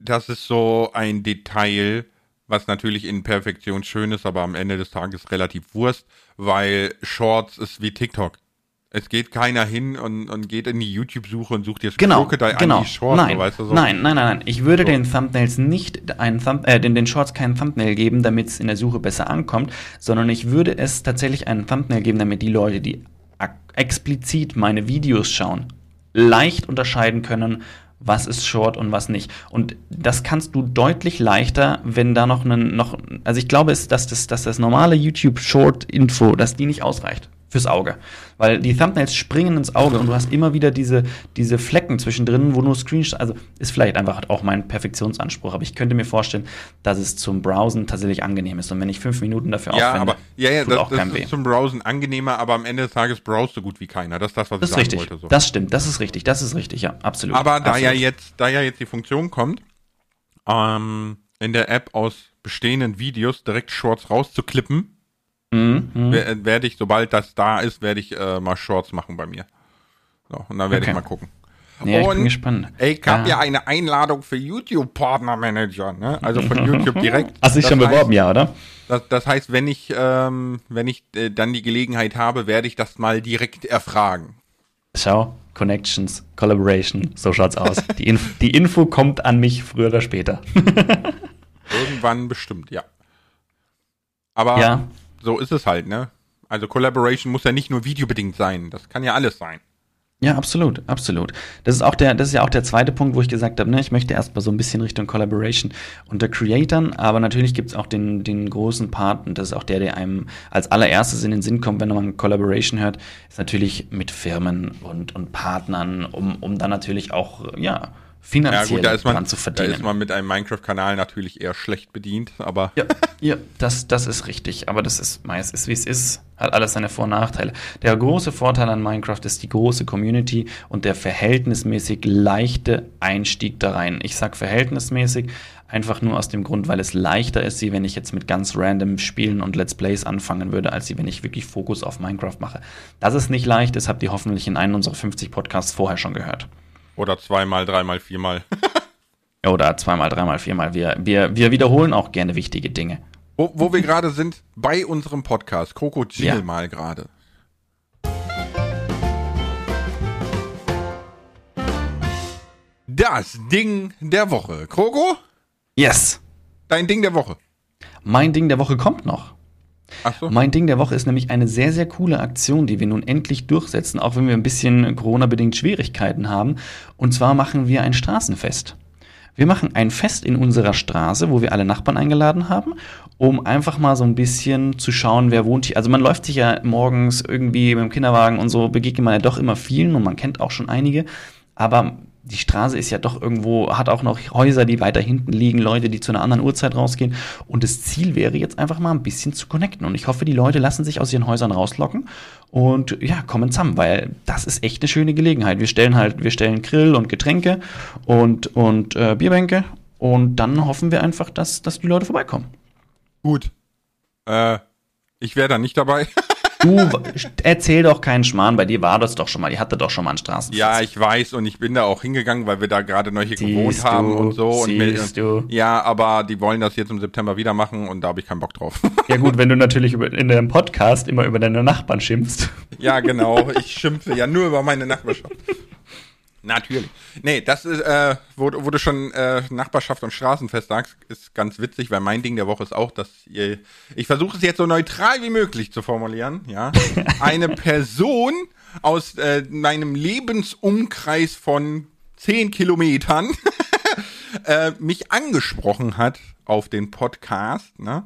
Speaker 2: das ist so ein Detail, was natürlich in Perfektion schön ist, aber am Ende des Tages relativ Wurst, weil Shorts ist wie TikTok. Es geht keiner hin und, und geht in die YouTube-Suche und sucht jetzt
Speaker 1: genau, genau. an die Shorts. Nein, so, weißt du, so. nein, nein, nein, nein. Ich würde so. den Thumbnails nicht einen Thumb, äh, den, den Shorts keinen Thumbnail geben, damit es in der Suche besser ankommt, sondern ich würde es tatsächlich einen Thumbnail geben, damit die Leute, die explizit meine Videos schauen, leicht unterscheiden können, was ist Short und was nicht. Und das kannst du deutlich leichter, wenn da noch einen, noch, also ich glaube, ist, dass das, dass das normale YouTube Short Info, dass die nicht ausreicht fürs Auge. Weil die Thumbnails springen ins Auge und du hast immer wieder diese, diese Flecken zwischendrin, wo nur Screenshots, also ist vielleicht einfach auch mein Perfektionsanspruch, aber ich könnte mir vorstellen, dass es zum Browsen tatsächlich angenehm ist. Und wenn ich fünf Minuten dafür
Speaker 2: ja, aufwende, aber, ja, ja, tut das, auch das ist weh. zum Browsen angenehmer, aber am Ende des Tages browst du gut wie keiner. Das ist das, was
Speaker 1: das
Speaker 2: ich sagen
Speaker 1: richtig.
Speaker 2: wollte. So.
Speaker 1: Das stimmt, das ist richtig, das ist richtig, ja, absolut.
Speaker 2: Aber da
Speaker 1: absolut.
Speaker 2: ja jetzt, da ja jetzt die Funktion kommt, ähm, in der App aus bestehenden Videos direkt Shorts rauszuklippen, Mhm, mhm. werde ich, sobald das da ist, werde ich äh, mal Shorts machen bei mir. So, und dann werde okay. ich mal gucken.
Speaker 1: Ja, ich bin gespannt.
Speaker 2: Ich habe ja. ja. eine Einladung für YouTube Partner Manager, ne? Also von YouTube direkt.
Speaker 1: Hast du dich schon heißt, beworben, ja, oder?
Speaker 2: Das, das heißt, wenn ich, ähm, wenn ich äh, dann die Gelegenheit habe, werde ich das mal direkt erfragen.
Speaker 1: Schau, Connections, Collaboration, so schaut's aus. die, Inf die Info kommt an mich früher oder später.
Speaker 2: Irgendwann bestimmt, ja. Aber ja. So ist es halt, ne? Also Collaboration muss ja nicht nur videobedingt sein, das kann ja alles sein.
Speaker 1: Ja, absolut, absolut. Das ist auch der, das ist ja auch der zweite Punkt, wo ich gesagt habe, ne, ich möchte erstmal so ein bisschen Richtung Collaboration unter Creatern, aber natürlich gibt es auch den, den großen Part, und das ist auch der, der einem als allererstes in den Sinn kommt, wenn man Collaboration hört, ist natürlich mit Firmen und, und Partnern, um, um dann natürlich auch, ja, finanziell ja, gut,
Speaker 2: man,
Speaker 1: zu verdienen.
Speaker 2: Da ist man mit einem Minecraft-Kanal natürlich eher schlecht bedient, aber.
Speaker 1: Ja, ja das, das ist richtig. Aber das ist meist ist, wie es ist. Hat alles seine Vor- und Nachteile. Der große Vorteil an Minecraft ist die große Community und der verhältnismäßig leichte Einstieg da rein. Ich sag verhältnismäßig, einfach nur aus dem Grund, weil es leichter ist, wie wenn ich jetzt mit ganz random Spielen und Let's Plays anfangen würde, als wenn ich wirklich Fokus auf Minecraft mache. Dass es nicht leicht ist, habt ihr hoffentlich in einem unserer 50 Podcasts vorher schon gehört.
Speaker 2: Oder zweimal, dreimal, viermal.
Speaker 1: Oder zweimal, dreimal, viermal. Wir, wir, wir wiederholen auch gerne wichtige Dinge.
Speaker 2: Wo, wo wir gerade sind, bei unserem Podcast. Jingle ja. mal gerade. Das Ding der Woche. Kroko?
Speaker 1: Yes.
Speaker 2: Dein Ding der Woche.
Speaker 1: Mein Ding der Woche kommt noch.
Speaker 2: So.
Speaker 1: Mein Ding der Woche ist nämlich eine sehr, sehr coole Aktion, die wir nun endlich durchsetzen, auch wenn wir ein bisschen Corona-bedingt Schwierigkeiten haben. Und zwar machen wir ein Straßenfest. Wir machen ein Fest in unserer Straße, wo wir alle Nachbarn eingeladen haben, um einfach mal so ein bisschen zu schauen, wer wohnt hier. Also man läuft sich ja morgens irgendwie mit dem Kinderwagen und so, begegnet man ja doch immer vielen und man kennt auch schon einige. Aber die Straße ist ja doch irgendwo, hat auch noch Häuser, die weiter hinten liegen, Leute, die zu einer anderen Uhrzeit rausgehen. Und das Ziel wäre jetzt einfach mal ein bisschen zu connecten. Und ich hoffe, die Leute lassen sich aus ihren Häusern rauslocken und ja, kommen zusammen, weil das ist echt eine schöne Gelegenheit. Wir stellen halt, wir stellen Grill und Getränke und, und äh, Bierbänke und dann hoffen wir einfach, dass, dass die Leute vorbeikommen.
Speaker 2: Gut. Äh, ich wäre da nicht dabei.
Speaker 1: Du erzähl doch keinen Schmarrn, bei dir war das doch schon mal, ihr hattet doch schon mal einen Straßenfest.
Speaker 2: Ja, ich weiß und ich bin da auch hingegangen, weil wir da gerade neu hier gewohnt haben und so. Und
Speaker 1: mit, du.
Speaker 2: Ja, aber die wollen das jetzt im September wieder machen und da habe ich keinen Bock drauf.
Speaker 1: Ja gut, wenn du natürlich in deinem Podcast immer über deine Nachbarn schimpfst.
Speaker 2: Ja, genau. Ich schimpfe ja nur über meine Nachbarschaft. Natürlich. Nee, das ist, äh, wo, du schon äh, Nachbarschaft und Straßenfest sagst, ist ganz witzig, weil mein Ding der Woche ist auch, dass ihr, ich versuche es jetzt so neutral wie möglich zu formulieren, ja. Eine Person aus äh, meinem Lebensumkreis von zehn Kilometern äh, mich angesprochen hat auf den Podcast, ne?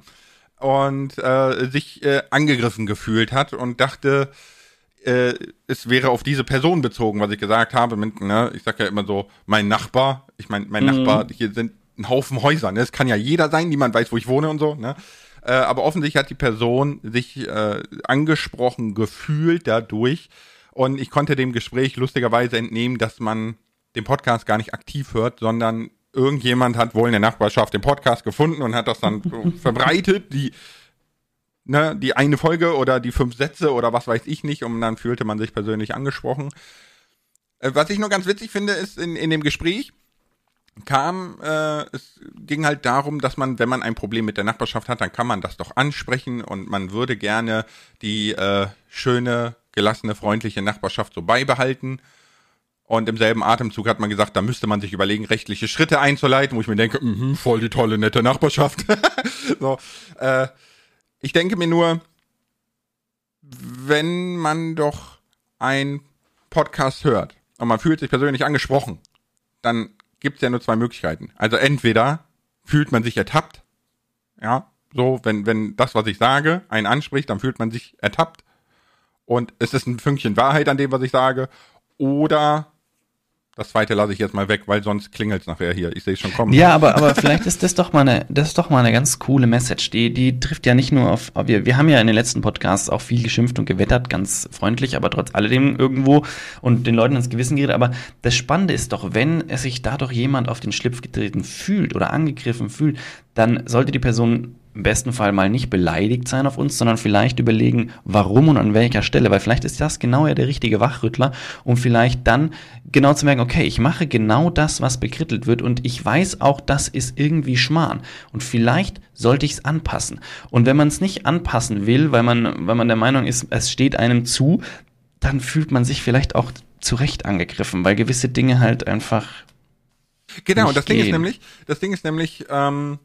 Speaker 2: Und äh, sich äh, angegriffen gefühlt hat und dachte, äh, es wäre auf diese Person bezogen, was ich gesagt habe. Mit, ne, ich sage ja immer so, mein Nachbar, ich meine, mein mhm. Nachbar, hier sind ein Haufen Häuser, ne? Es kann ja jeder sein, niemand weiß, wo ich wohne und so, ne? Äh, aber offensichtlich hat die Person sich äh, angesprochen gefühlt dadurch. Und ich konnte dem Gespräch lustigerweise entnehmen, dass man den Podcast gar nicht aktiv hört, sondern irgendjemand hat wohl in der Nachbarschaft den Podcast gefunden und hat das dann verbreitet. Die ne, die eine Folge oder die fünf Sätze oder was weiß ich nicht und dann fühlte man sich persönlich angesprochen. Äh, was ich nur ganz witzig finde, ist in, in dem Gespräch kam, äh, es ging halt darum, dass man, wenn man ein Problem mit der Nachbarschaft hat, dann kann man das doch ansprechen und man würde gerne die äh, schöne, gelassene, freundliche Nachbarschaft so beibehalten. Und im selben Atemzug hat man gesagt, da müsste man sich überlegen, rechtliche Schritte einzuleiten, wo ich mir denke, mh, voll die tolle, nette Nachbarschaft. so, äh, ich denke mir nur, wenn man doch ein Podcast hört und man fühlt sich persönlich angesprochen, dann gibt es ja nur zwei Möglichkeiten. Also entweder fühlt man sich ertappt, ja, so, wenn, wenn das, was ich sage, einen anspricht, dann fühlt man sich ertappt und es ist ein Fünkchen Wahrheit an dem, was ich sage, oder das zweite lasse ich jetzt mal weg, weil sonst klingelt es nachher hier. Ich sehe es schon kommen.
Speaker 1: Ja, aber, aber vielleicht ist das doch mal eine, das ist doch mal eine ganz coole Message. Die, die trifft ja nicht nur auf, wir, wir haben ja in den letzten Podcasts auch viel geschimpft und gewettert, ganz freundlich, aber trotz alledem irgendwo und den Leuten ins Gewissen geredet. Aber das Spannende ist doch, wenn es sich dadurch jemand auf den Schlipf getreten fühlt oder angegriffen fühlt, dann sollte die Person im besten Fall mal nicht beleidigt sein auf uns, sondern vielleicht überlegen, warum und an welcher Stelle, weil vielleicht ist das genau ja der richtige Wachrüttler, um vielleicht dann genau zu merken, okay, ich mache genau das, was bekrittelt wird und ich weiß auch, das ist irgendwie Schmarrn und vielleicht sollte ich es anpassen. Und wenn man es nicht anpassen will, weil man, weil man der Meinung ist, es steht einem zu, dann fühlt man sich vielleicht auch zu Recht angegriffen, weil gewisse Dinge halt einfach
Speaker 2: Genau, das gehen. Ding ist nämlich, das Ding ist nämlich, ähm,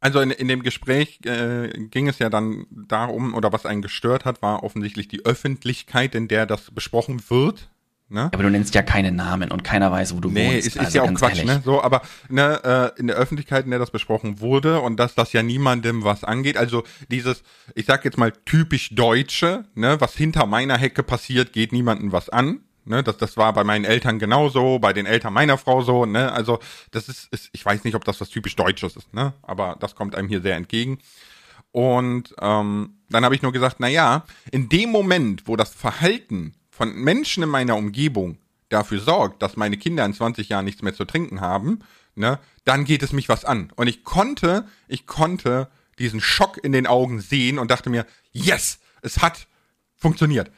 Speaker 2: also in, in dem Gespräch äh, ging es ja dann darum, oder was einen gestört hat, war offensichtlich die Öffentlichkeit, in der das besprochen wird.
Speaker 1: Ne? Aber du nennst ja keine Namen und keiner weiß, wo du nee, wohnst.
Speaker 2: Nee, ist, ist also ja auch Quatsch, ehrlich. ne? So, aber ne, äh, in der Öffentlichkeit, in der das besprochen wurde und dass das ja niemandem was angeht. Also dieses, ich sag jetzt mal typisch Deutsche, ne, was hinter meiner Hecke passiert, geht niemandem was an. Ne, das, das war bei meinen Eltern genauso, bei den Eltern meiner Frau so, ne? Also, das ist, ist ich weiß nicht, ob das was typisch Deutsches ist, ne? Aber das kommt einem hier sehr entgegen. Und ähm, dann habe ich nur gesagt, na ja, in dem Moment, wo das Verhalten von Menschen in meiner Umgebung dafür sorgt, dass meine Kinder in 20 Jahren nichts mehr zu trinken haben, ne, dann geht es mich was an. Und ich konnte, ich konnte diesen Schock in den Augen sehen und dachte mir, yes, es hat funktioniert.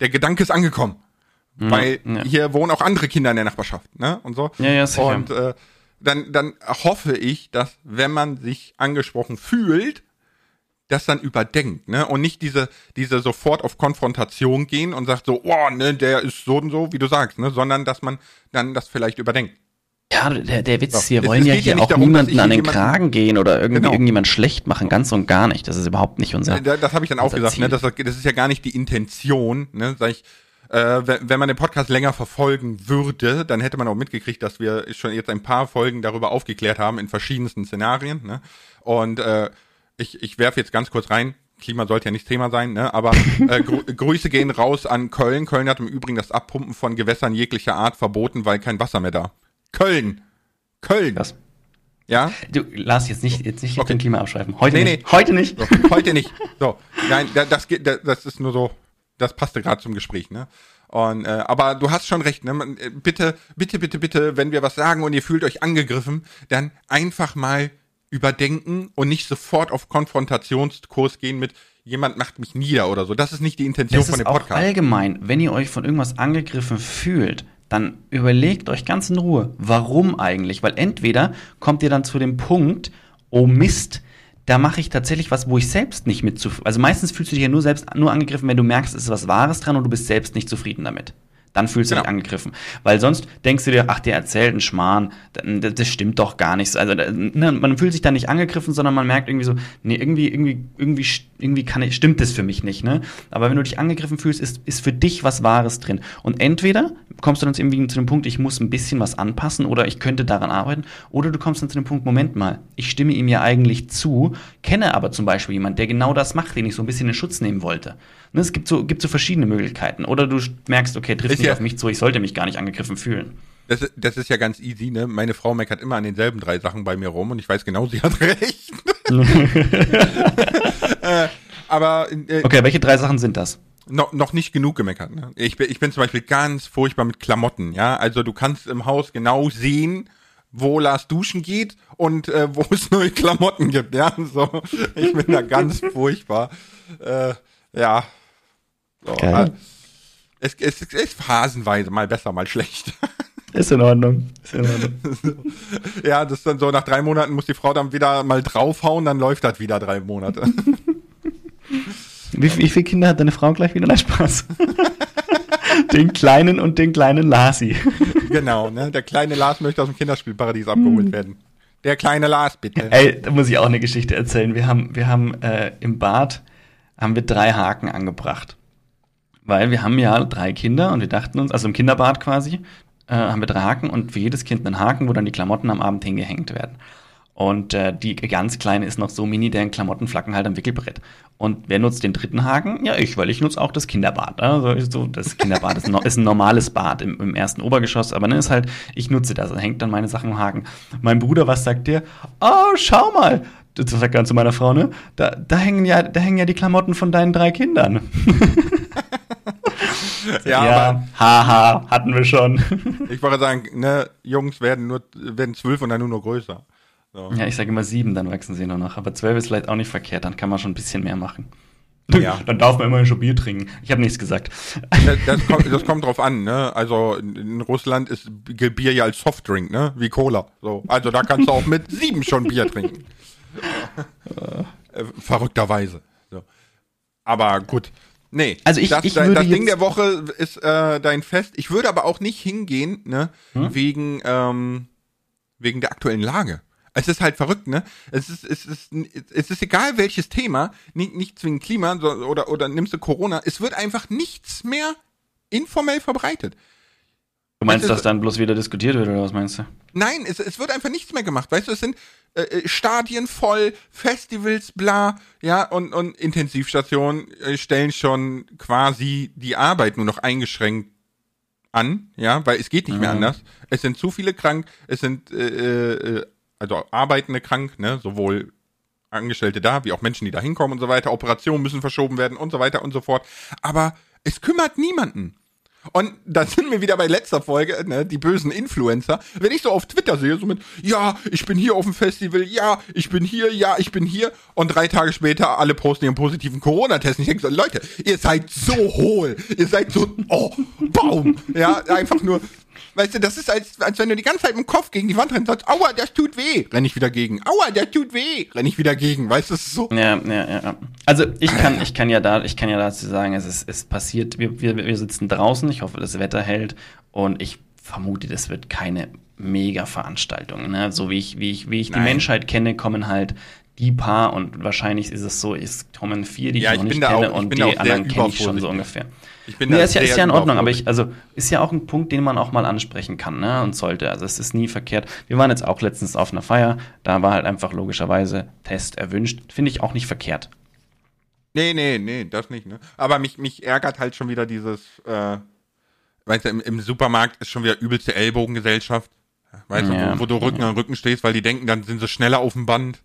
Speaker 2: Der Gedanke ist angekommen. Mhm, Weil ja. hier wohnen auch andere Kinder in der Nachbarschaft, ne? Und so.
Speaker 1: Ja, ja, sicher.
Speaker 2: Und äh, dann, dann hoffe ich, dass, wenn man sich angesprochen fühlt, das dann überdenkt, ne? Und nicht diese, diese sofort auf Konfrontation gehen und sagt so, oh, ne, der ist so und so, wie du sagst, ne? Sondern dass man dann das vielleicht überdenkt.
Speaker 1: Ja, der, der Witz, so. wir wollen ja hier auch darum, niemanden an den Kragen gehen oder irgendwie genau. irgendjemand schlecht machen, ganz und gar nicht. Das ist überhaupt nicht unser.
Speaker 2: Das, das habe ich dann auch gesagt, ne? Das, das ist ja gar nicht die Intention, ne? Sag ich, äh, wenn, wenn man den Podcast länger verfolgen würde, dann hätte man auch mitgekriegt, dass wir schon jetzt ein paar Folgen darüber aufgeklärt haben in verschiedensten Szenarien. Ne? Und äh, ich, ich werfe jetzt ganz kurz rein. Klima sollte ja nicht Thema sein, ne? aber äh, Gru Grüße gehen raus an Köln. Köln hat im Übrigen das Abpumpen von Gewässern jeglicher Art verboten, weil kein Wasser mehr da. Köln! Köln!
Speaker 1: Was? Ja? Du, lass jetzt nicht, jetzt nicht okay. den Klima abschreiben. Heute nee, nicht. Nee. Heute nicht.
Speaker 2: So, heute nicht. So. Nein, das, das, das ist nur so, das passte gerade zum Gespräch, ne? Und, äh, aber du hast schon recht, ne? Äh, bitte, bitte, bitte, bitte, wenn wir was sagen und ihr fühlt euch angegriffen, dann einfach mal überdenken und nicht sofort auf Konfrontationskurs gehen mit jemand macht mich nieder oder so. Das ist nicht die Intention das von dem Podcast.
Speaker 1: Auch allgemein, wenn ihr euch von irgendwas angegriffen fühlt, dann überlegt euch ganz in Ruhe, warum eigentlich? Weil entweder kommt ihr dann zu dem Punkt, oh Mist, da mache ich tatsächlich was, wo ich selbst nicht mit zu. Also meistens fühlst du dich ja nur selbst nur angegriffen, wenn du merkst, es ist was Wahres dran und du bist selbst nicht zufrieden damit. Dann fühlst du genau. dich angegriffen. Weil sonst denkst du dir, ach, der erzählt einen Schmarrn, das stimmt doch gar nicht. Also ne, man fühlt sich da nicht angegriffen, sondern man merkt irgendwie so, nee, irgendwie, irgendwie, irgendwie, irgendwie kann ich, stimmt das für mich nicht, ne? Aber wenn du dich angegriffen fühlst, ist, ist für dich was Wahres drin. Und entweder kommst du dann irgendwie zu dem Punkt, ich muss ein bisschen was anpassen oder ich könnte daran arbeiten, oder du kommst dann zu dem Punkt, Moment mal, ich stimme ihm ja eigentlich zu, kenne aber zum Beispiel jemanden, der genau das macht, den ich so ein bisschen in Schutz nehmen wollte. Ne, es gibt so, gibt so verschiedene Möglichkeiten. Oder du merkst, okay, trifft ist nicht ja, auf mich zu, ich sollte mich gar nicht angegriffen fühlen.
Speaker 2: Das, das ist ja ganz easy, ne? Meine Frau meckert immer an denselben drei Sachen bei mir rum und ich weiß genau, sie hat recht.
Speaker 1: äh, aber äh, Okay, welche drei Sachen sind das?
Speaker 2: Noch, noch nicht genug gemeckert. Ne? Ich, bin, ich bin zum Beispiel ganz furchtbar mit Klamotten, ja. Also du kannst im Haus genau sehen, wo Lars duschen geht und äh, wo es neue Klamotten gibt, ja. So, ich bin da ganz furchtbar. Äh, ja. So, äh, es, es, es ist phasenweise mal besser, mal schlecht.
Speaker 1: Ist in Ordnung. Ist in Ordnung.
Speaker 2: ja, das ist dann so, nach drei Monaten muss die Frau dann wieder mal draufhauen, dann läuft das wieder drei Monate.
Speaker 1: Wie, wie viele Kinder hat deine Frau gleich wieder? Nein, Spaß. den kleinen und den kleinen Lasi.
Speaker 2: genau, ne? Der kleine Lars möchte aus dem Kinderspielparadies abgeholt hm. werden. Der kleine Lars, bitte.
Speaker 1: Ey, da muss ich auch eine Geschichte erzählen. Wir haben, wir haben äh, im Bad haben wir drei Haken angebracht. Weil wir haben ja drei Kinder und wir dachten uns, also im Kinderbad quasi, äh, haben wir drei Haken und für jedes Kind einen Haken, wo dann die Klamotten am Abend hingehängt werden. Und äh, die ganz kleine ist noch so mini, deren Klamotten flacken halt am Wickelbrett. Und wer nutzt den dritten Haken? Ja, ich, weil ich nutze auch das Kinderbad. Also so, das Kinderbad ist, ein, ist ein normales Bad im, im, ersten Obergeschoss, aber ne, ist halt, ich nutze das, da hängt dann meine Sachen im Haken. Mein Bruder, was sagt der? Oh, schau mal, das sagt er zu meiner Frau, ne? Da, da, hängen ja, da hängen ja die Klamotten von deinen drei Kindern. ja, ja haha, hatten wir schon.
Speaker 2: ich wollte sagen, ne, Jungs werden nur werden zwölf und dann nur noch größer.
Speaker 1: So. Ja, ich sage immer sieben, dann wachsen sie nur noch. Aber zwölf ist vielleicht auch nicht verkehrt, dann kann man schon ein bisschen mehr machen.
Speaker 2: Ja.
Speaker 1: Dann darf man immerhin schon Bier trinken. Ich habe nichts gesagt.
Speaker 2: Das, das, kommt, das kommt drauf an, ne? Also in Russland ist Bier ja als Softdrink, ne? Wie Cola. So. Also da kannst du auch mit sieben schon Bier trinken. Äh, verrückterweise. So. Aber gut. Nee,
Speaker 1: also ich,
Speaker 2: das,
Speaker 1: ich
Speaker 2: das, das Ding der Woche ist äh, dein Fest. Ich würde aber auch nicht hingehen, ne, hm? wegen, ähm, wegen der aktuellen Lage. Es ist halt verrückt, ne? Es ist, es ist, es ist egal welches Thema, nicht, nicht zwingend Klima oder, oder nimmst du Corona, es wird einfach nichts mehr informell verbreitet.
Speaker 1: Du meinst, ist, dass dann bloß wieder diskutiert wird, oder was meinst du?
Speaker 2: Nein, es, es wird einfach nichts mehr gemacht. Weißt du, es sind äh, äh Stadien voll, Festivals, bla, ja, und, und Intensivstationen äh, stellen schon quasi die Arbeit nur noch eingeschränkt an, ja, weil es geht nicht mhm. mehr anders. Es sind zu viele krank, es sind äh, äh, also Arbeitende krank, ne, sowohl Angestellte da, wie auch Menschen, die da hinkommen und so weiter. Operationen müssen verschoben werden und so weiter und so fort. Aber es kümmert niemanden. Und da sind wir wieder bei letzter Folge, ne, die bösen Influencer. Wenn ich so auf Twitter sehe, so mit, ja, ich bin hier auf dem Festival, ja, ich bin hier, ja, ich bin hier. Und drei Tage später alle posten ihren positiven Corona-Test. Ich denke so, Leute, ihr seid so hohl. Ihr seid so, oh, Baum. Ja, einfach nur, Weißt du, das ist, als, als wenn du die ganze Zeit mit dem Kopf gegen die Wand rennst sagst, aua, das tut weh. Renn ich wieder gegen. Aua, das tut weh. Renn ich wieder gegen. Weißt du, das ist so.
Speaker 1: Ja, ja, ja. Also ich kann, ich kann ja da, ich kann ja dazu sagen, es ist, es passiert, wir, wir, wir sitzen draußen, ich hoffe, das Wetter hält und ich vermute, das wird keine Mega-Veranstaltung. Ne? So wie ich, wie ich, wie ich die Menschheit kenne, kommen halt die paar und wahrscheinlich ist es so, es kommen vier, die
Speaker 2: ja,
Speaker 1: ich noch nicht
Speaker 2: kenne
Speaker 1: auch, und die anderen kenne ich schon so ungefähr.
Speaker 2: Ich bin
Speaker 1: nee, ist ja, ist ja in Ordnung, aber ich, also ist ja auch ein Punkt, den man auch mal ansprechen kann, ne? Und sollte. Also es ist nie verkehrt. Wir waren jetzt auch letztens auf einer Feier, da war halt einfach logischerweise Test erwünscht. Finde ich auch nicht verkehrt.
Speaker 2: Nee, nee, nee, das nicht, ne? Aber mich, mich ärgert halt schon wieder dieses, äh, weißt du, im, im Supermarkt ist schon wieder übelste Ellbogengesellschaft. Weißt ja. du, wo, wo, du Rücken ja. an Rücken stehst, weil die denken, dann sind sie schneller auf dem Band.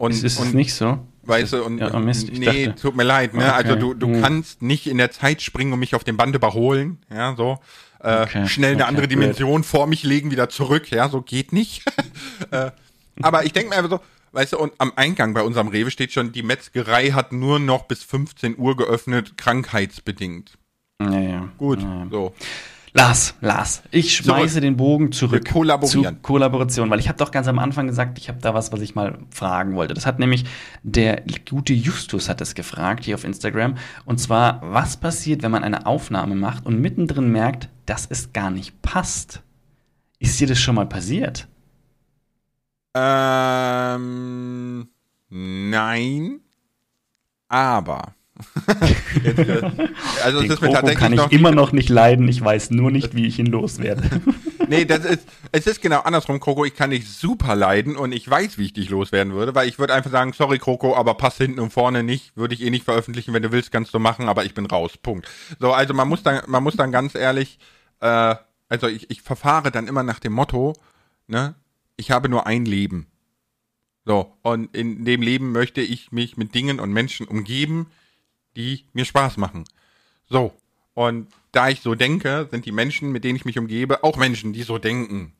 Speaker 1: Und, ist, ist und, es nicht so?
Speaker 2: Weißt du, und
Speaker 1: ja, Mist,
Speaker 2: nee, dachte. tut mir leid, ne? Also okay. Also du, du hm. kannst nicht in der Zeit springen und mich auf dem Band überholen, ja, so. Äh, okay. Schnell eine okay, andere Dimension vor mich legen, wieder zurück, ja, so geht nicht. äh, aber ich denke mir einfach so, weißt du, und am Eingang bei unserem Rewe steht schon, die Metzgerei hat nur noch bis 15 Uhr geöffnet, krankheitsbedingt.
Speaker 1: Ja, ja.
Speaker 2: Gut, ja. so.
Speaker 1: Lars, Lars, ich schmeiße zurück. den Bogen zurück
Speaker 2: Wir kollaborieren.
Speaker 1: zu Kollaboration, weil ich habe doch ganz am Anfang gesagt, ich habe da was, was ich mal fragen wollte. Das hat nämlich der gute Justus hat es gefragt hier auf Instagram und zwar, was passiert, wenn man eine Aufnahme macht und mittendrin merkt, dass es gar nicht passt? Ist dir das schon mal passiert?
Speaker 2: Ähm, nein, aber
Speaker 1: also Den es ist mir tatsächlich kann ich immer noch nicht leiden. Ich weiß nur nicht, wie ich ihn loswerde.
Speaker 2: nee, das ist, es ist genau andersrum, Kroko. Ich kann dich super leiden und ich weiß, wie ich dich loswerden würde, weil ich würde einfach sagen, sorry, Kroko, aber passt hinten und vorne nicht. Würde ich eh nicht veröffentlichen. Wenn du willst, kannst du machen, aber ich bin raus. Punkt. So, also man muss dann, man muss dann ganz ehrlich, äh, also ich, ich verfahre dann immer nach dem Motto, ne, ich habe nur ein Leben. So, und in dem Leben möchte ich mich mit Dingen und Menschen umgeben, die mir Spaß machen. So. Und da ich so denke, sind die Menschen, mit denen ich mich umgebe, auch Menschen, die so denken.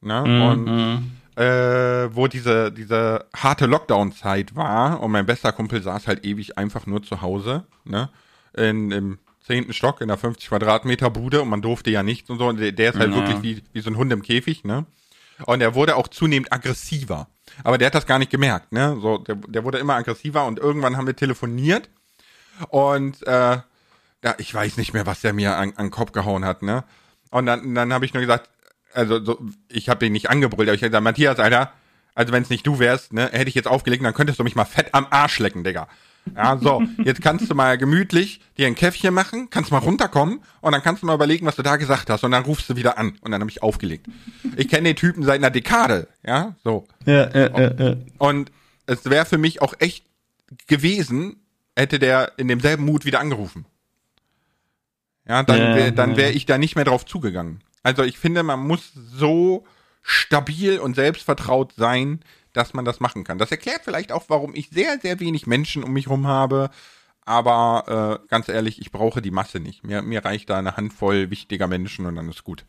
Speaker 2: Ne? Mhm. Und äh, wo diese, diese harte Lockdown-Zeit war und mein bester Kumpel saß halt ewig einfach nur zu Hause, ne? In, Im zehnten Stock in der 50 Quadratmeter Bude und man durfte ja nichts und so. Und der, der ist halt ja. wirklich wie, wie so ein Hund im Käfig, ne? Und er wurde auch zunehmend aggressiver. Aber der hat das gar nicht gemerkt, ne? So, der, der wurde immer aggressiver und irgendwann haben wir telefoniert und äh, ja, ich weiß nicht mehr, was der mir an, an den Kopf gehauen hat, ne? Und dann, dann habe ich nur gesagt, also so, ich habe den nicht angebrüllt, aber ich habe gesagt, Matthias, Alter, also wenn es nicht du wärst, ne, hätte ich jetzt aufgelegt, dann könntest du mich mal fett am Arsch lecken, Digga. Ja, so, jetzt kannst du mal gemütlich dir ein Käffchen machen, kannst mal runterkommen und dann kannst du mal überlegen, was du da gesagt hast und dann rufst du wieder an und dann habe ich aufgelegt. Ich kenne den Typen seit einer Dekade, ja, so.
Speaker 1: Ja, ja, ja, ja.
Speaker 2: Und es wäre für mich auch echt gewesen, hätte der in demselben Mut wieder angerufen. Ja, dann ja, wär, dann wäre ich da nicht mehr drauf zugegangen. Also ich finde, man muss so stabil und selbstvertraut sein, dass man das machen kann. Das erklärt vielleicht auch, warum ich sehr, sehr wenig Menschen um mich herum habe. Aber äh, ganz ehrlich, ich brauche die Masse nicht. Mir, mir reicht da eine Handvoll wichtiger Menschen und dann ist gut.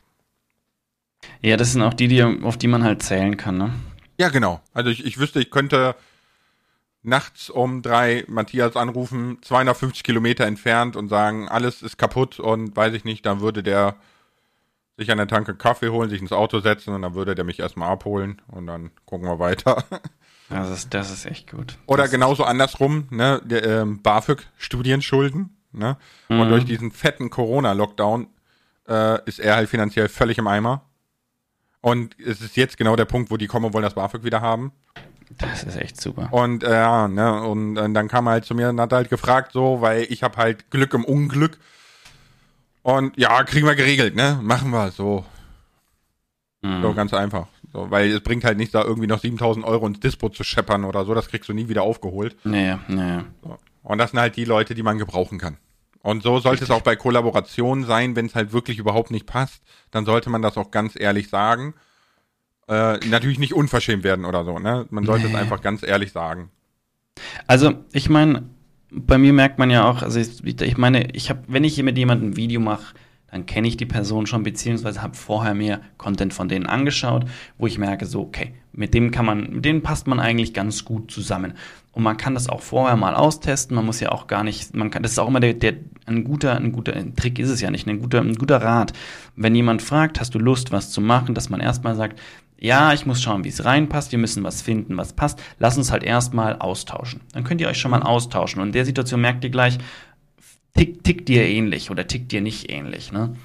Speaker 1: Ja, das sind auch die, die auf die man halt zählen kann, ne?
Speaker 2: Ja, genau. Also ich, ich wüsste, ich könnte nachts um drei Matthias anrufen, 250 Kilometer entfernt und sagen, alles ist kaputt und weiß ich nicht, dann würde der sich an der Tanke Kaffee holen, sich ins Auto setzen und dann würde der mich erstmal abholen und dann gucken wir weiter.
Speaker 1: Das ist, das ist echt gut.
Speaker 2: Oder
Speaker 1: das
Speaker 2: genauso andersrum, ne, der, ähm, BAföG Studienschulden, ne? Mhm. Und durch diesen fetten Corona-Lockdown äh, ist er halt finanziell völlig im Eimer. Und es ist jetzt genau der Punkt, wo die kommen und wollen das BAföG wieder haben.
Speaker 1: Das ist echt super.
Speaker 2: Und äh, ja, ne, und, und dann kam er halt zu mir und hat halt gefragt, so, weil ich habe halt Glück im Unglück. Und ja, kriegen wir geregelt, ne? Machen wir so. Mhm. So ganz einfach. So, weil es bringt halt nichts, da irgendwie noch 7000 Euro ins Dispo zu scheppern oder so. Das kriegst du nie wieder aufgeholt.
Speaker 1: Naja, naja.
Speaker 2: So. Und das sind halt die Leute, die man gebrauchen kann. Und so sollte Richtig. es auch bei Kollaborationen sein, wenn es halt wirklich überhaupt nicht passt, dann sollte man das auch ganz ehrlich sagen. Äh, natürlich nicht unverschämt werden oder so, ne? Man sollte nee. es einfach ganz ehrlich sagen.
Speaker 1: Also, ich meine, bei mir merkt man ja auch, also ich, ich meine, ich habe, wenn ich hier mit jemandem ein Video mache, dann kenne ich die Person schon, beziehungsweise habe vorher mir Content von denen angeschaut, wo ich merke, so, okay, mit dem kann man, mit denen passt man eigentlich ganz gut zusammen. Und man kann das auch vorher mal austesten. Man muss ja auch gar nicht, man kann, das ist auch immer der, der ein guter, ein guter ein Trick ist es ja nicht, ein guter, ein guter Rat. Wenn jemand fragt, hast du Lust, was zu machen, dass man erstmal sagt, ja, ich muss schauen, wie es reinpasst, wir müssen was finden, was passt. Lass uns halt erstmal austauschen. Dann könnt ihr euch schon mal austauschen. Und in der Situation merkt ihr gleich, tick, tickt dir ähnlich oder tickt dir nicht ähnlich. Ne?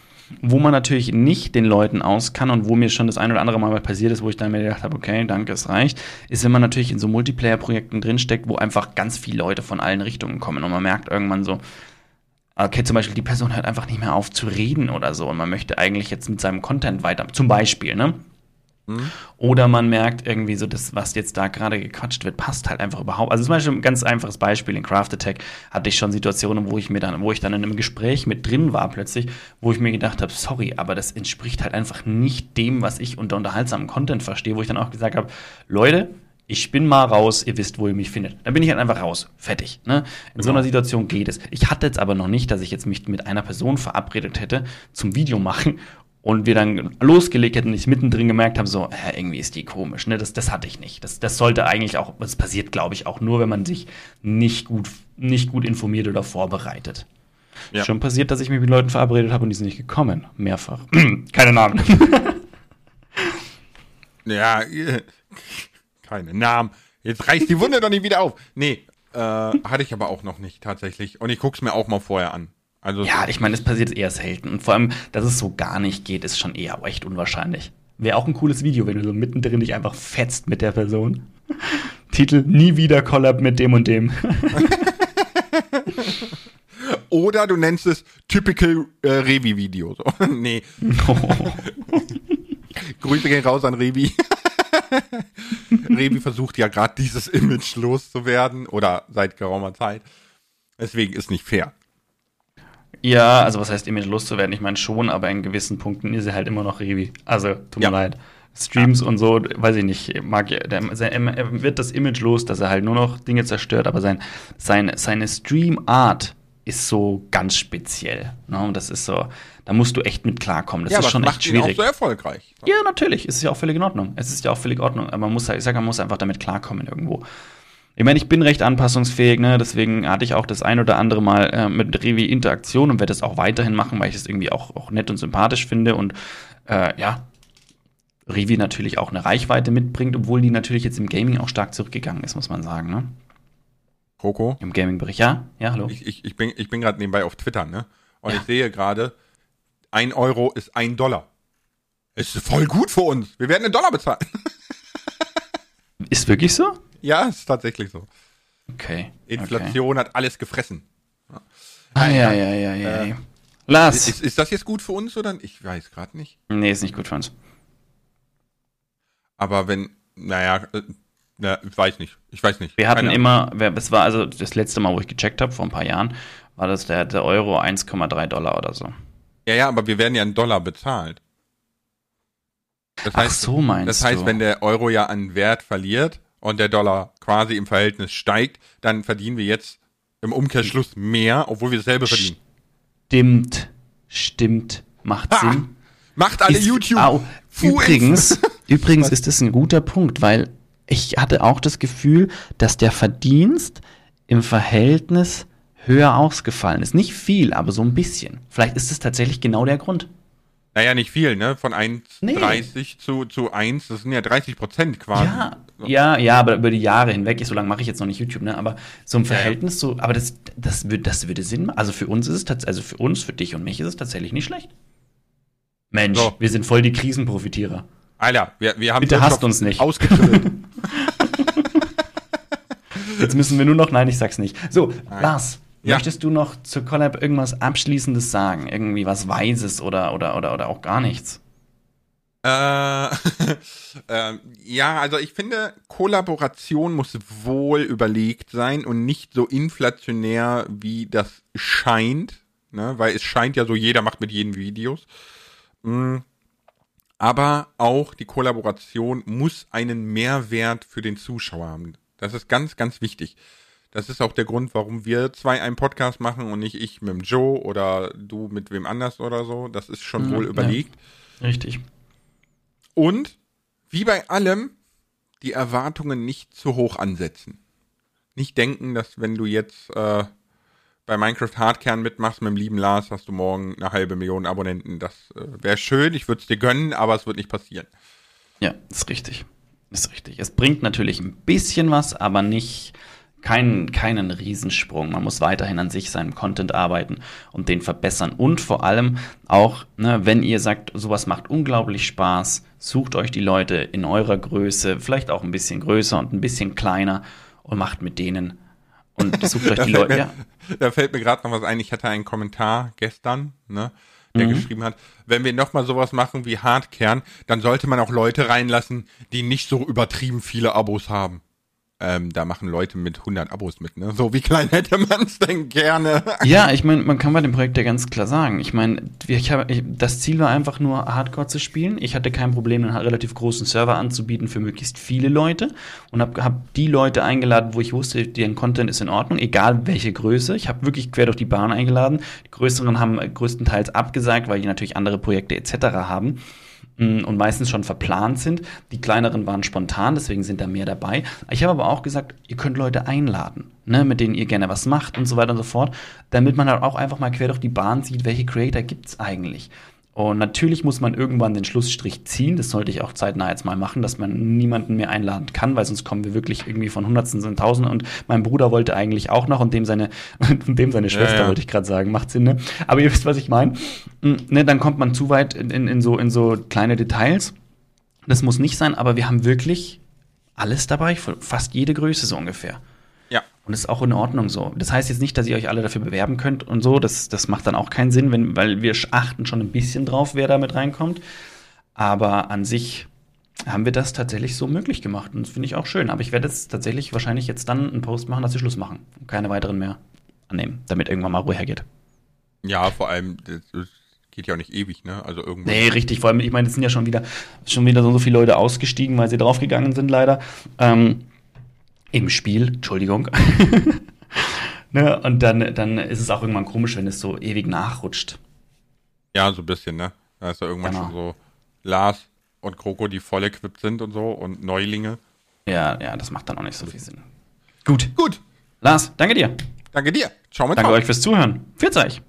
Speaker 1: Wo man natürlich nicht den Leuten aus kann und wo mir schon das ein oder andere Mal passiert ist, wo ich dann mir gedacht habe, okay, danke, es reicht, ist, wenn man natürlich in so Multiplayer-Projekten drinsteckt, wo einfach ganz viele Leute von allen Richtungen kommen und man merkt irgendwann so, okay, zum Beispiel die Person hört einfach nicht mehr auf zu reden oder so und man möchte eigentlich jetzt mit seinem Content weiter, zum Beispiel, ne? Mhm. Oder man merkt irgendwie so, das, was jetzt da gerade gequatscht wird, passt halt einfach überhaupt. Also zum Beispiel ein ganz einfaches Beispiel in Craft Attack hatte ich schon Situationen, wo ich mir dann, wo ich dann in einem Gespräch mit drin war plötzlich, wo ich mir gedacht habe, sorry, aber das entspricht halt einfach nicht dem, was ich unter unterhaltsamen Content verstehe, wo ich dann auch gesagt habe, Leute, ich bin mal raus, ihr wisst, wo ihr mich findet. Dann bin ich halt einfach raus. Fertig. Ne? In genau. so einer Situation geht es. Ich hatte jetzt aber noch nicht, dass ich jetzt mich mit einer Person verabredet hätte zum Video machen und wir dann losgelegt hätten und ich mittendrin gemerkt habe, so, äh, irgendwie ist die komisch, ne? Das, das hatte ich nicht. Das, das sollte eigentlich auch, das passiert, glaube ich, auch nur, wenn man sich nicht gut, nicht gut informiert oder vorbereitet. Ja. Schon passiert, dass ich mich mit Leuten verabredet habe und die sind nicht gekommen. Mehrfach. keine Namen.
Speaker 2: ja, keine Namen. Jetzt reißt die Wunde doch nicht wieder auf. Nee, äh, hatte ich aber auch noch nicht tatsächlich. Und ich guck's mir auch mal vorher an.
Speaker 1: Also ja, ich meine, es passiert eher selten. Und vor allem, dass es so gar nicht geht, ist schon eher echt unwahrscheinlich. Wäre auch ein cooles Video, wenn du so mittendrin dich einfach fetzt mit der Person. Titel Nie wieder Collab mit dem und dem.
Speaker 2: Oder du nennst es Typical äh, Revi-Video. So. nee. Oh. Grüße gehen raus an Revi. Revi versucht ja gerade dieses Image loszuwerden oder seit geraumer Zeit. Deswegen ist nicht fair.
Speaker 1: Ja, also was heißt Image loszuwerden? Ich meine schon, aber in gewissen Punkten ist er halt immer noch Revi. Also, tut ja. mir leid. Streams ja. und so, weiß ich nicht, mag der, er wird das Image los, dass er halt nur noch Dinge zerstört, aber sein, sein, seine Stream-Art ist so ganz speziell. Ne? Und das ist so, da musst du echt mit klarkommen. Das ja, ist schon echt schwierig. Ihn auch
Speaker 2: so erfolgreich.
Speaker 1: Ja, natürlich. Es ist ja auch völlig in Ordnung. Es ist ja auch völlig in Ordnung. Aber man muss, ich sage, man muss einfach damit klarkommen irgendwo. Ich meine, ich bin recht anpassungsfähig, ne? deswegen hatte ich auch das ein oder andere Mal äh, mit Revi Interaktion und werde das auch weiterhin machen, weil ich es irgendwie auch, auch nett und sympathisch finde und äh, ja, Revi natürlich auch eine Reichweite mitbringt, obwohl die natürlich jetzt im Gaming auch stark zurückgegangen ist, muss man sagen. Ne?
Speaker 2: Coco?
Speaker 1: Im Gaming-Bereich, ja? Ja, hallo.
Speaker 2: Ich, ich, ich bin, ich bin gerade nebenbei auf Twitter, ne? Und ja. ich sehe gerade, ein Euro ist ein Dollar. Ist voll gut für uns. Wir werden einen Dollar bezahlen.
Speaker 1: Ist wirklich so?
Speaker 2: Ja, ist tatsächlich so.
Speaker 1: Okay.
Speaker 2: Inflation okay. hat alles gefressen.
Speaker 1: Ja. Ah, ja, ja, ja, ja.
Speaker 2: Äh, Lars. Ist, ist, das jetzt gut für uns oder? Ich weiß gerade nicht.
Speaker 1: Nee, ist nicht gut für uns.
Speaker 2: Aber wenn, naja, äh, na, ich weiß nicht. Ich weiß nicht.
Speaker 1: Wir hatten Keine immer, es war also das letzte Mal, wo ich gecheckt habe, vor ein paar Jahren, war das der, der Euro 1,3 Dollar oder so.
Speaker 2: Ja, ja, aber wir werden ja in Dollar bezahlt.
Speaker 1: Das heißt, Ach so meinst
Speaker 2: Das heißt, du? wenn der Euro ja an Wert verliert, und der Dollar quasi im Verhältnis steigt, dann verdienen wir jetzt im Umkehrschluss mehr, obwohl wir dasselbe verdienen.
Speaker 1: Stimmt, stimmt, macht Sinn.
Speaker 2: Macht alle ist, YouTube. Au,
Speaker 1: übrigens, übrigens ist das ein guter Punkt, weil ich hatte auch das Gefühl, dass der Verdienst im Verhältnis höher ausgefallen ist. Nicht viel, aber so ein bisschen. Vielleicht ist es tatsächlich genau der Grund.
Speaker 2: Naja, nicht viel, ne? Von 1,30 nee. zu, zu 1, das sind ja 30 Prozent quasi.
Speaker 1: Ja, ja, ja, aber über die Jahre hinweg, so lange mache ich jetzt noch nicht YouTube, ne? Aber so im Verhältnis, so, aber das, das, würde, das würde Sinn machen. Also für uns ist es tatsächlich, also für uns, für dich und mich ist es tatsächlich nicht schlecht. Mensch, so. wir sind voll die Krisenprofitierer.
Speaker 2: Alter, wir, wir haben
Speaker 1: Bitte hasst uns nicht. Jetzt müssen wir nur noch, nein, ich sag's nicht. So, nein. Lars, ja. möchtest du noch zur Collab irgendwas Abschließendes sagen? Irgendwie was Weises oder, oder, oder, oder auch gar nichts?
Speaker 2: Äh, äh, ja, also ich finde, Kollaboration muss wohl überlegt sein und nicht so inflationär, wie das scheint. Ne? Weil es scheint ja so, jeder macht mit jedem Videos. Mhm. Aber auch die Kollaboration muss einen Mehrwert für den Zuschauer haben. Das ist ganz, ganz wichtig. Das ist auch der Grund, warum wir zwei einen Podcast machen und nicht ich mit dem Joe oder du mit wem anders oder so. Das ist schon ja, wohl überlegt.
Speaker 1: Ja, richtig.
Speaker 2: Und wie bei allem, die Erwartungen nicht zu hoch ansetzen. Nicht denken, dass wenn du jetzt äh, bei Minecraft Hardkern mitmachst mit dem lieben Lars, hast du morgen eine halbe Million Abonnenten. Das äh, wäre schön, ich würde es dir gönnen, aber es wird nicht passieren.
Speaker 1: Ja, ist richtig. Ist richtig. Es bringt natürlich ein bisschen was, aber nicht keinen, keinen Riesensprung. Man muss weiterhin an sich, seinem Content arbeiten und den verbessern. Und vor allem auch, ne, wenn ihr sagt, sowas macht unglaublich Spaß, sucht euch die Leute in eurer Größe, vielleicht auch ein bisschen größer und ein bisschen kleiner und macht mit denen und sucht euch die Leute.
Speaker 2: Mir, ja. Da fällt mir gerade noch was ein. Ich hatte einen Kommentar gestern, ne? der mhm. geschrieben hat, wenn wir nochmal sowas machen wie Hardkern, dann sollte man auch Leute reinlassen, die nicht so übertrieben viele Abos haben. Ähm, da machen Leute mit 100 Abos mit, ne? So, wie klein hätte man es denn gerne?
Speaker 1: Ja, ich meine, man kann bei dem Projekt ja ganz klar sagen. Ich meine, ich hab, ich, das Ziel war einfach nur, Hardcore zu spielen. Ich hatte kein Problem, einen relativ großen Server anzubieten für möglichst viele Leute und habe hab die Leute eingeladen, wo ich wusste, deren Content ist in Ordnung, egal welche Größe. Ich habe wirklich quer durch die Bahn eingeladen. Die größeren haben größtenteils abgesagt, weil die natürlich andere Projekte etc. haben. Und meistens schon verplant sind. Die kleineren waren spontan, deswegen sind da mehr dabei. Ich habe aber auch gesagt, ihr könnt Leute einladen, ne, mit denen ihr gerne was macht und so weiter und so fort, damit man halt auch einfach mal quer durch die Bahn sieht, welche Creator gibt's eigentlich. Und natürlich muss man irgendwann den Schlussstrich ziehen. Das sollte ich auch zeitnah jetzt mal machen, dass man niemanden mehr einladen kann, weil sonst kommen wir wirklich irgendwie von Hundertsten in Tausenden. Und mein Bruder wollte eigentlich auch noch und dem seine, und dem seine Schwester, ja, ja. wollte ich gerade sagen. Macht Sinn, ne? Aber ihr wisst, was ich meine. Hm, ne, dann kommt man zu weit in, in, in, so, in so kleine Details. Das muss nicht sein, aber wir haben wirklich alles dabei, fast jede Größe so ungefähr. Und das ist auch in Ordnung so. Das heißt jetzt nicht, dass ihr euch alle dafür bewerben könnt und so. Das, das macht dann auch keinen Sinn, wenn, weil wir achten schon ein bisschen drauf, wer da mit reinkommt. Aber an sich haben wir das tatsächlich so möglich gemacht. Und das finde ich auch schön. Aber ich werde jetzt tatsächlich wahrscheinlich jetzt dann einen Post machen, dass wir Schluss machen. Und keine weiteren mehr annehmen, damit irgendwann mal Ruhe hergeht.
Speaker 2: Ja, vor allem, das geht ja auch nicht ewig, ne? Also irgendwann.
Speaker 1: Nee, richtig. Vor allem, ich meine, es sind ja schon wieder, schon wieder so viele Leute ausgestiegen, weil sie draufgegangen sind, leider. Ähm, im Spiel, Entschuldigung. ne? Und dann, dann ist es auch irgendwann komisch, wenn es so ewig nachrutscht.
Speaker 2: Ja, so ein bisschen, ne? Da ist ja irgendwann genau. schon so Lars und Kroko, die voll equipped sind und so und Neulinge.
Speaker 1: Ja, ja, das macht dann auch nicht so viel Sinn. Gut. Gut. Lars, danke dir.
Speaker 2: Danke dir.
Speaker 1: Ciao mit Danke euch fürs Zuhören. Pfiat euch.